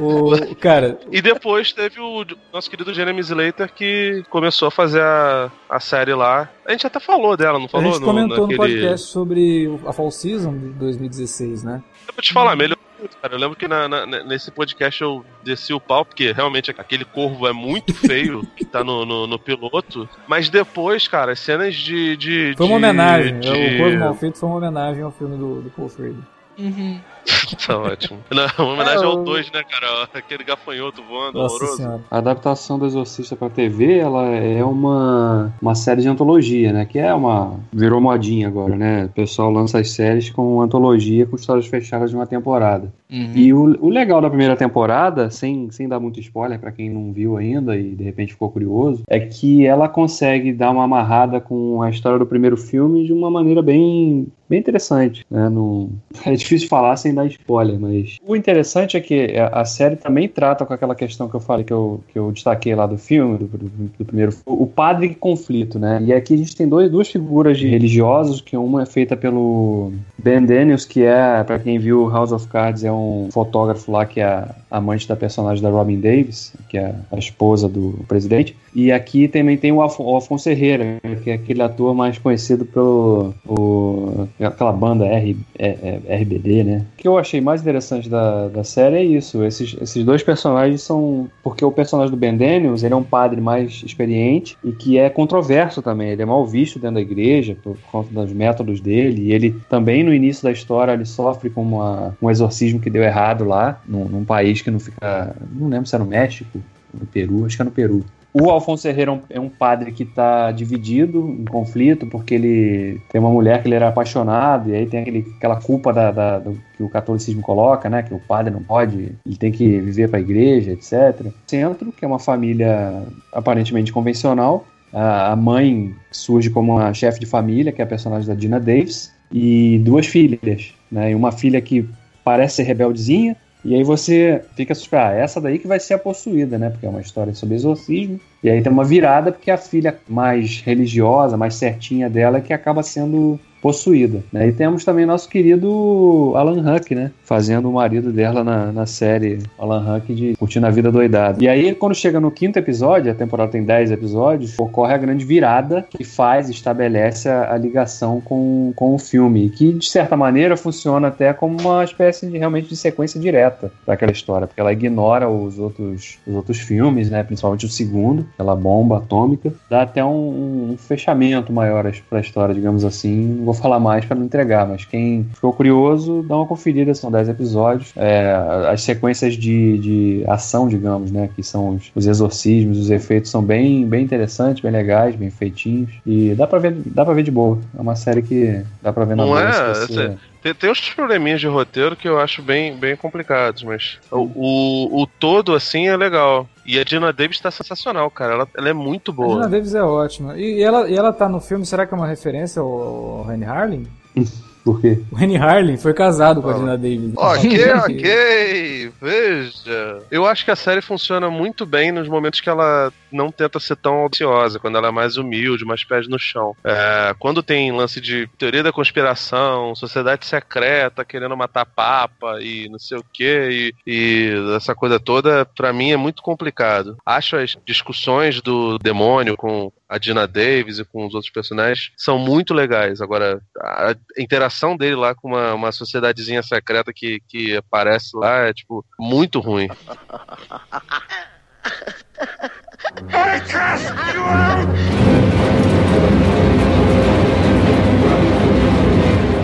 O, cara, E depois teve o nosso querido Jeremy Slater que começou a fazer a, a série lá. A gente até falou dela, não a falou? gente comentou no naquele- podcast sobre o- a Fall Season de 2016, né? Eu vou te falar, melhor. Cara, eu lembro que na- na- nesse podcast eu desci o pau, porque realmente aquele corvo é muito feio que tá no, no, no piloto. Mas depois, cara, as cenas de. de Foi uma de- homenagem. de- O Corvo Mal Feito foi uma homenagem ao filme do, do Paul Schrader. Uhum. tá ótimo. Não, uma homenagem é, ao 2, né, cara? Aquele gafanhoto voando, Nossa horroroso. Senhora. A adaptação do Exorcista pra TV, ela é uma, uma série de antologia, né? Que é uma. virou modinha agora, né? O pessoal lança as séries com antologia com histórias fechadas de uma temporada. Uhum. E o, o legal da primeira temporada, sem, sem dar muito spoiler para quem não viu ainda e de repente ficou curioso, é que ela consegue dar uma amarrada com a história do primeiro filme de uma maneira bem bem interessante. Né? Não... É difícil falar sem dar spoiler, mas o interessante é que a série também trata com aquela questão que eu falei, que eu, que eu destaquei lá do filme, do, do, do primeiro o padre conflito, né? E aqui a gente tem dois, duas figuras de religiosos, que uma é feita pelo Ben Daniels, que é, para quem viu House of Cards, é um fotógrafo lá que é amante da personagem da Robin Davis, que é a esposa do presidente. E aqui também tem o, Afonso Herrera, que é aquele ator mais conhecido pelo o, aquela banda R, é, RBD, né? Que eu achei mais interessante da, da série é isso. Esses, esses dois personagens são. Porque o personagem do Ben Daniels ele é um padre mais experiente e que é controverso também. Ele é mal visto dentro da igreja por conta dos métodos dele. E ele também, no início da história, ele sofre com uma, um exorcismo que deu errado lá, num, num país que não fica. Não lembro se é no México, no Peru, acho que é no Peru. O Alfonso Herrera é um padre que está dividido, em conflito, porque ele tem uma mulher que ele era apaixonado, e aí tem aquele, aquela culpa da, da do, que o catolicismo coloca, né? Que o padre não pode, ele tem que viver para a igreja, etc. Centro, que é uma família aparentemente convencional. A, a mãe surge como uma chefe de família, que é a personagem da Dina Davis, e duas filhas, né? E uma filha que parece ser rebeldezinha, e aí você fica suspeito, ah, essa daí que vai ser a possuída, né? Porque é uma história sobre exorcismo. E aí tem uma virada porque a filha mais religiosa, mais certinha dela, é que acaba sendo possuída. Né? E temos também nosso querido Alan Huck, né? Fazendo o marido dela na, na série Alan Huck de Curtindo a Vida Doidada. E aí, quando chega no quinto episódio, a temporada tem 10 episódios, ocorre a grande virada que faz, estabelece a, a ligação com, com o filme. Que, de certa maneira, funciona até como uma espécie de realmente de sequência direta daquela história, porque ela ignora os outros, os outros filmes, né? Principalmente o segundo, aquela bomba atômica. Dá até um, um fechamento maior para a história, digamos assim. Vou falar mais para não entregar, mas quem ficou curioso, dá uma conferida, são 10 episódios. É, as sequências de, de ação, digamos, né, que são os, os, exorcismos, os efeitos são bem, bem interessantes, bem legais, bem feitinhos. E dá pra ver, dá pra ver de boa. É uma série que dá pra ver na Não. É, você... Tem, tem uns probleminhas de roteiro que eu acho bem, bem complicados, mas o, o, o todo, assim, é legal. E a Dina Davis tá sensacional, cara. Ela, ela é muito boa. A Dina Davis é ótima. E, e, ela, e ela tá no filme, será que é uma referência ao, ao Rani Harling? Por quê? O Henry Harley foi casado com a Dina Davis. Ok, ok. Veja. Eu acho que a série funciona muito bem nos momentos que ela não tenta ser tão audaciosa, quando ela é mais humilde, mais pés no chão. É, quando tem lance de teoria da conspiração, sociedade secreta querendo matar papa e não sei o que, e, e essa coisa toda, para mim é muito complicado. Acho as discussões do demônio com a Dina Davis e com os outros personagens são muito legais. Agora, a interação dele lá com uma, uma sociedadezinha secreta que, que aparece lá é, tipo, muito ruim. I cast you out!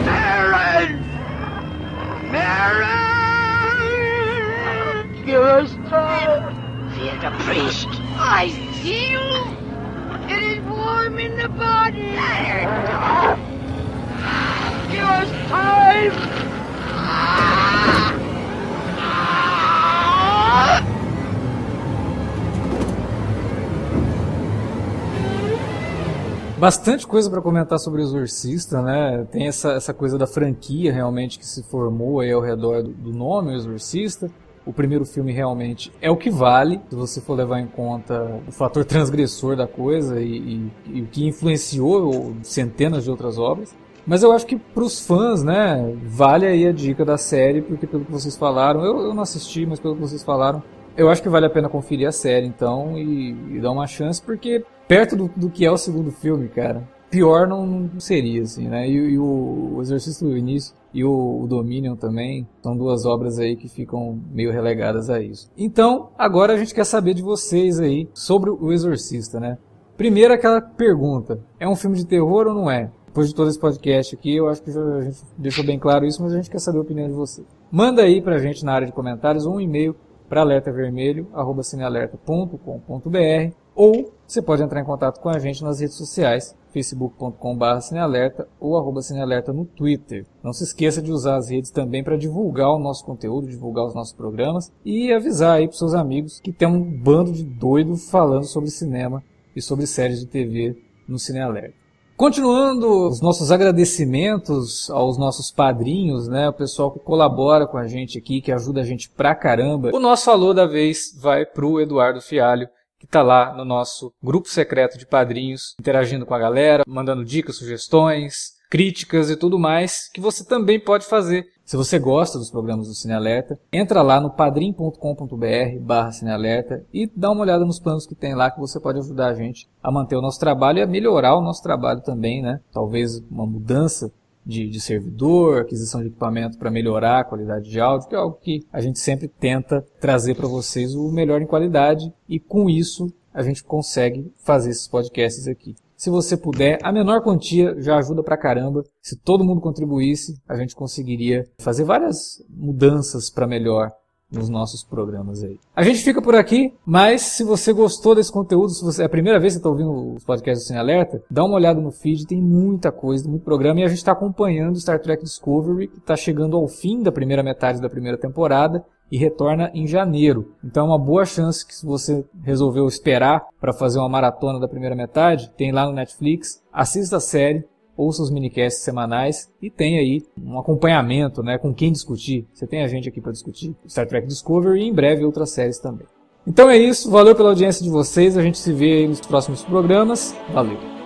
Marin! Marin! Give us time! Fear the priest! I see you! It is warm in the body! Give us time! Ah! Ah! Bastante coisa para comentar sobre o Exorcista, né? Tem essa, essa coisa da franquia realmente que se formou aí ao redor do, do nome, o Exorcista. O primeiro filme realmente é o que vale, se você for levar em conta o fator transgressor da coisa e, e, e o que influenciou centenas de outras obras. Mas eu acho que para os fãs, né, vale aí a dica da série, porque pelo que vocês falaram, eu, eu não assisti, mas pelo que vocês falaram, eu acho que vale a pena conferir a série, então, e, e dar uma chance, porque perto do, do que é o segundo filme, cara, pior não, não seria, assim, né? E, e o, o Exorcista do Início e o, o, Dominion também são duas obras aí que ficam meio relegadas a isso. Então, agora a gente quer saber de vocês aí sobre o Exorcista, né? Primeiro aquela pergunta, é um filme de terror ou não é? Depois de todo esse podcast aqui, eu acho que já, a gente deixou bem claro isso, mas a gente quer saber a opinião de você. Manda aí pra gente na área de comentários um e-mail para alertavermelho@cinealerta.com.br ou você pode entrar em contato com a gente nas redes sociais, facebook.com.br ou arroba no Twitter. Não se esqueça de usar as redes também para divulgar o nosso conteúdo, divulgar os nossos programas e avisar aí para seus amigos que tem um bando de doido falando sobre cinema e sobre séries de TV no Cinealerta. Continuando os nossos agradecimentos aos nossos padrinhos, né, o pessoal que colabora com a gente aqui, que ajuda a gente pra caramba. O nosso alô da vez vai pro Eduardo Fialho, que está lá no nosso grupo secreto de padrinhos, interagindo com a galera, mandando dicas, sugestões, críticas e tudo mais, que você também pode fazer. Se você gosta dos programas do Cine Alerta, entra lá no padrim.com.br barra Cinealerta e dá uma olhada nos planos que tem lá que você pode ajudar a gente a manter o nosso trabalho e a melhorar o nosso trabalho também, né? Talvez uma mudança de, de servidor, aquisição de equipamento para melhorar a qualidade de áudio, que é algo que a gente sempre tenta trazer para vocês o melhor em qualidade e com isso a gente consegue fazer esses podcasts aqui. Se você puder, a menor quantia já ajuda pra caramba. Se todo mundo contribuísse, a gente conseguiria fazer várias mudanças para melhor nos nossos programas aí. A gente fica por aqui, mas se você gostou desse conteúdo, se você é a primeira vez que está ouvindo os podcasts Sem Alerta, dá uma olhada no feed, tem muita coisa, muito programa, e a gente está acompanhando Star Trek Discovery, que está chegando ao fim da primeira metade da primeira temporada, e retorna em janeiro. Então é uma boa chance que se você resolveu esperar para fazer uma maratona da primeira metade, tem lá no Netflix, assista a série, ouça os minicasts semanais e tem aí um acompanhamento, né, com quem discutir. Você tem a gente aqui para discutir Star Trek Discovery e em breve outras séries também. Então é isso, valeu pela audiência de vocês, a gente se vê nos próximos programas. Valeu.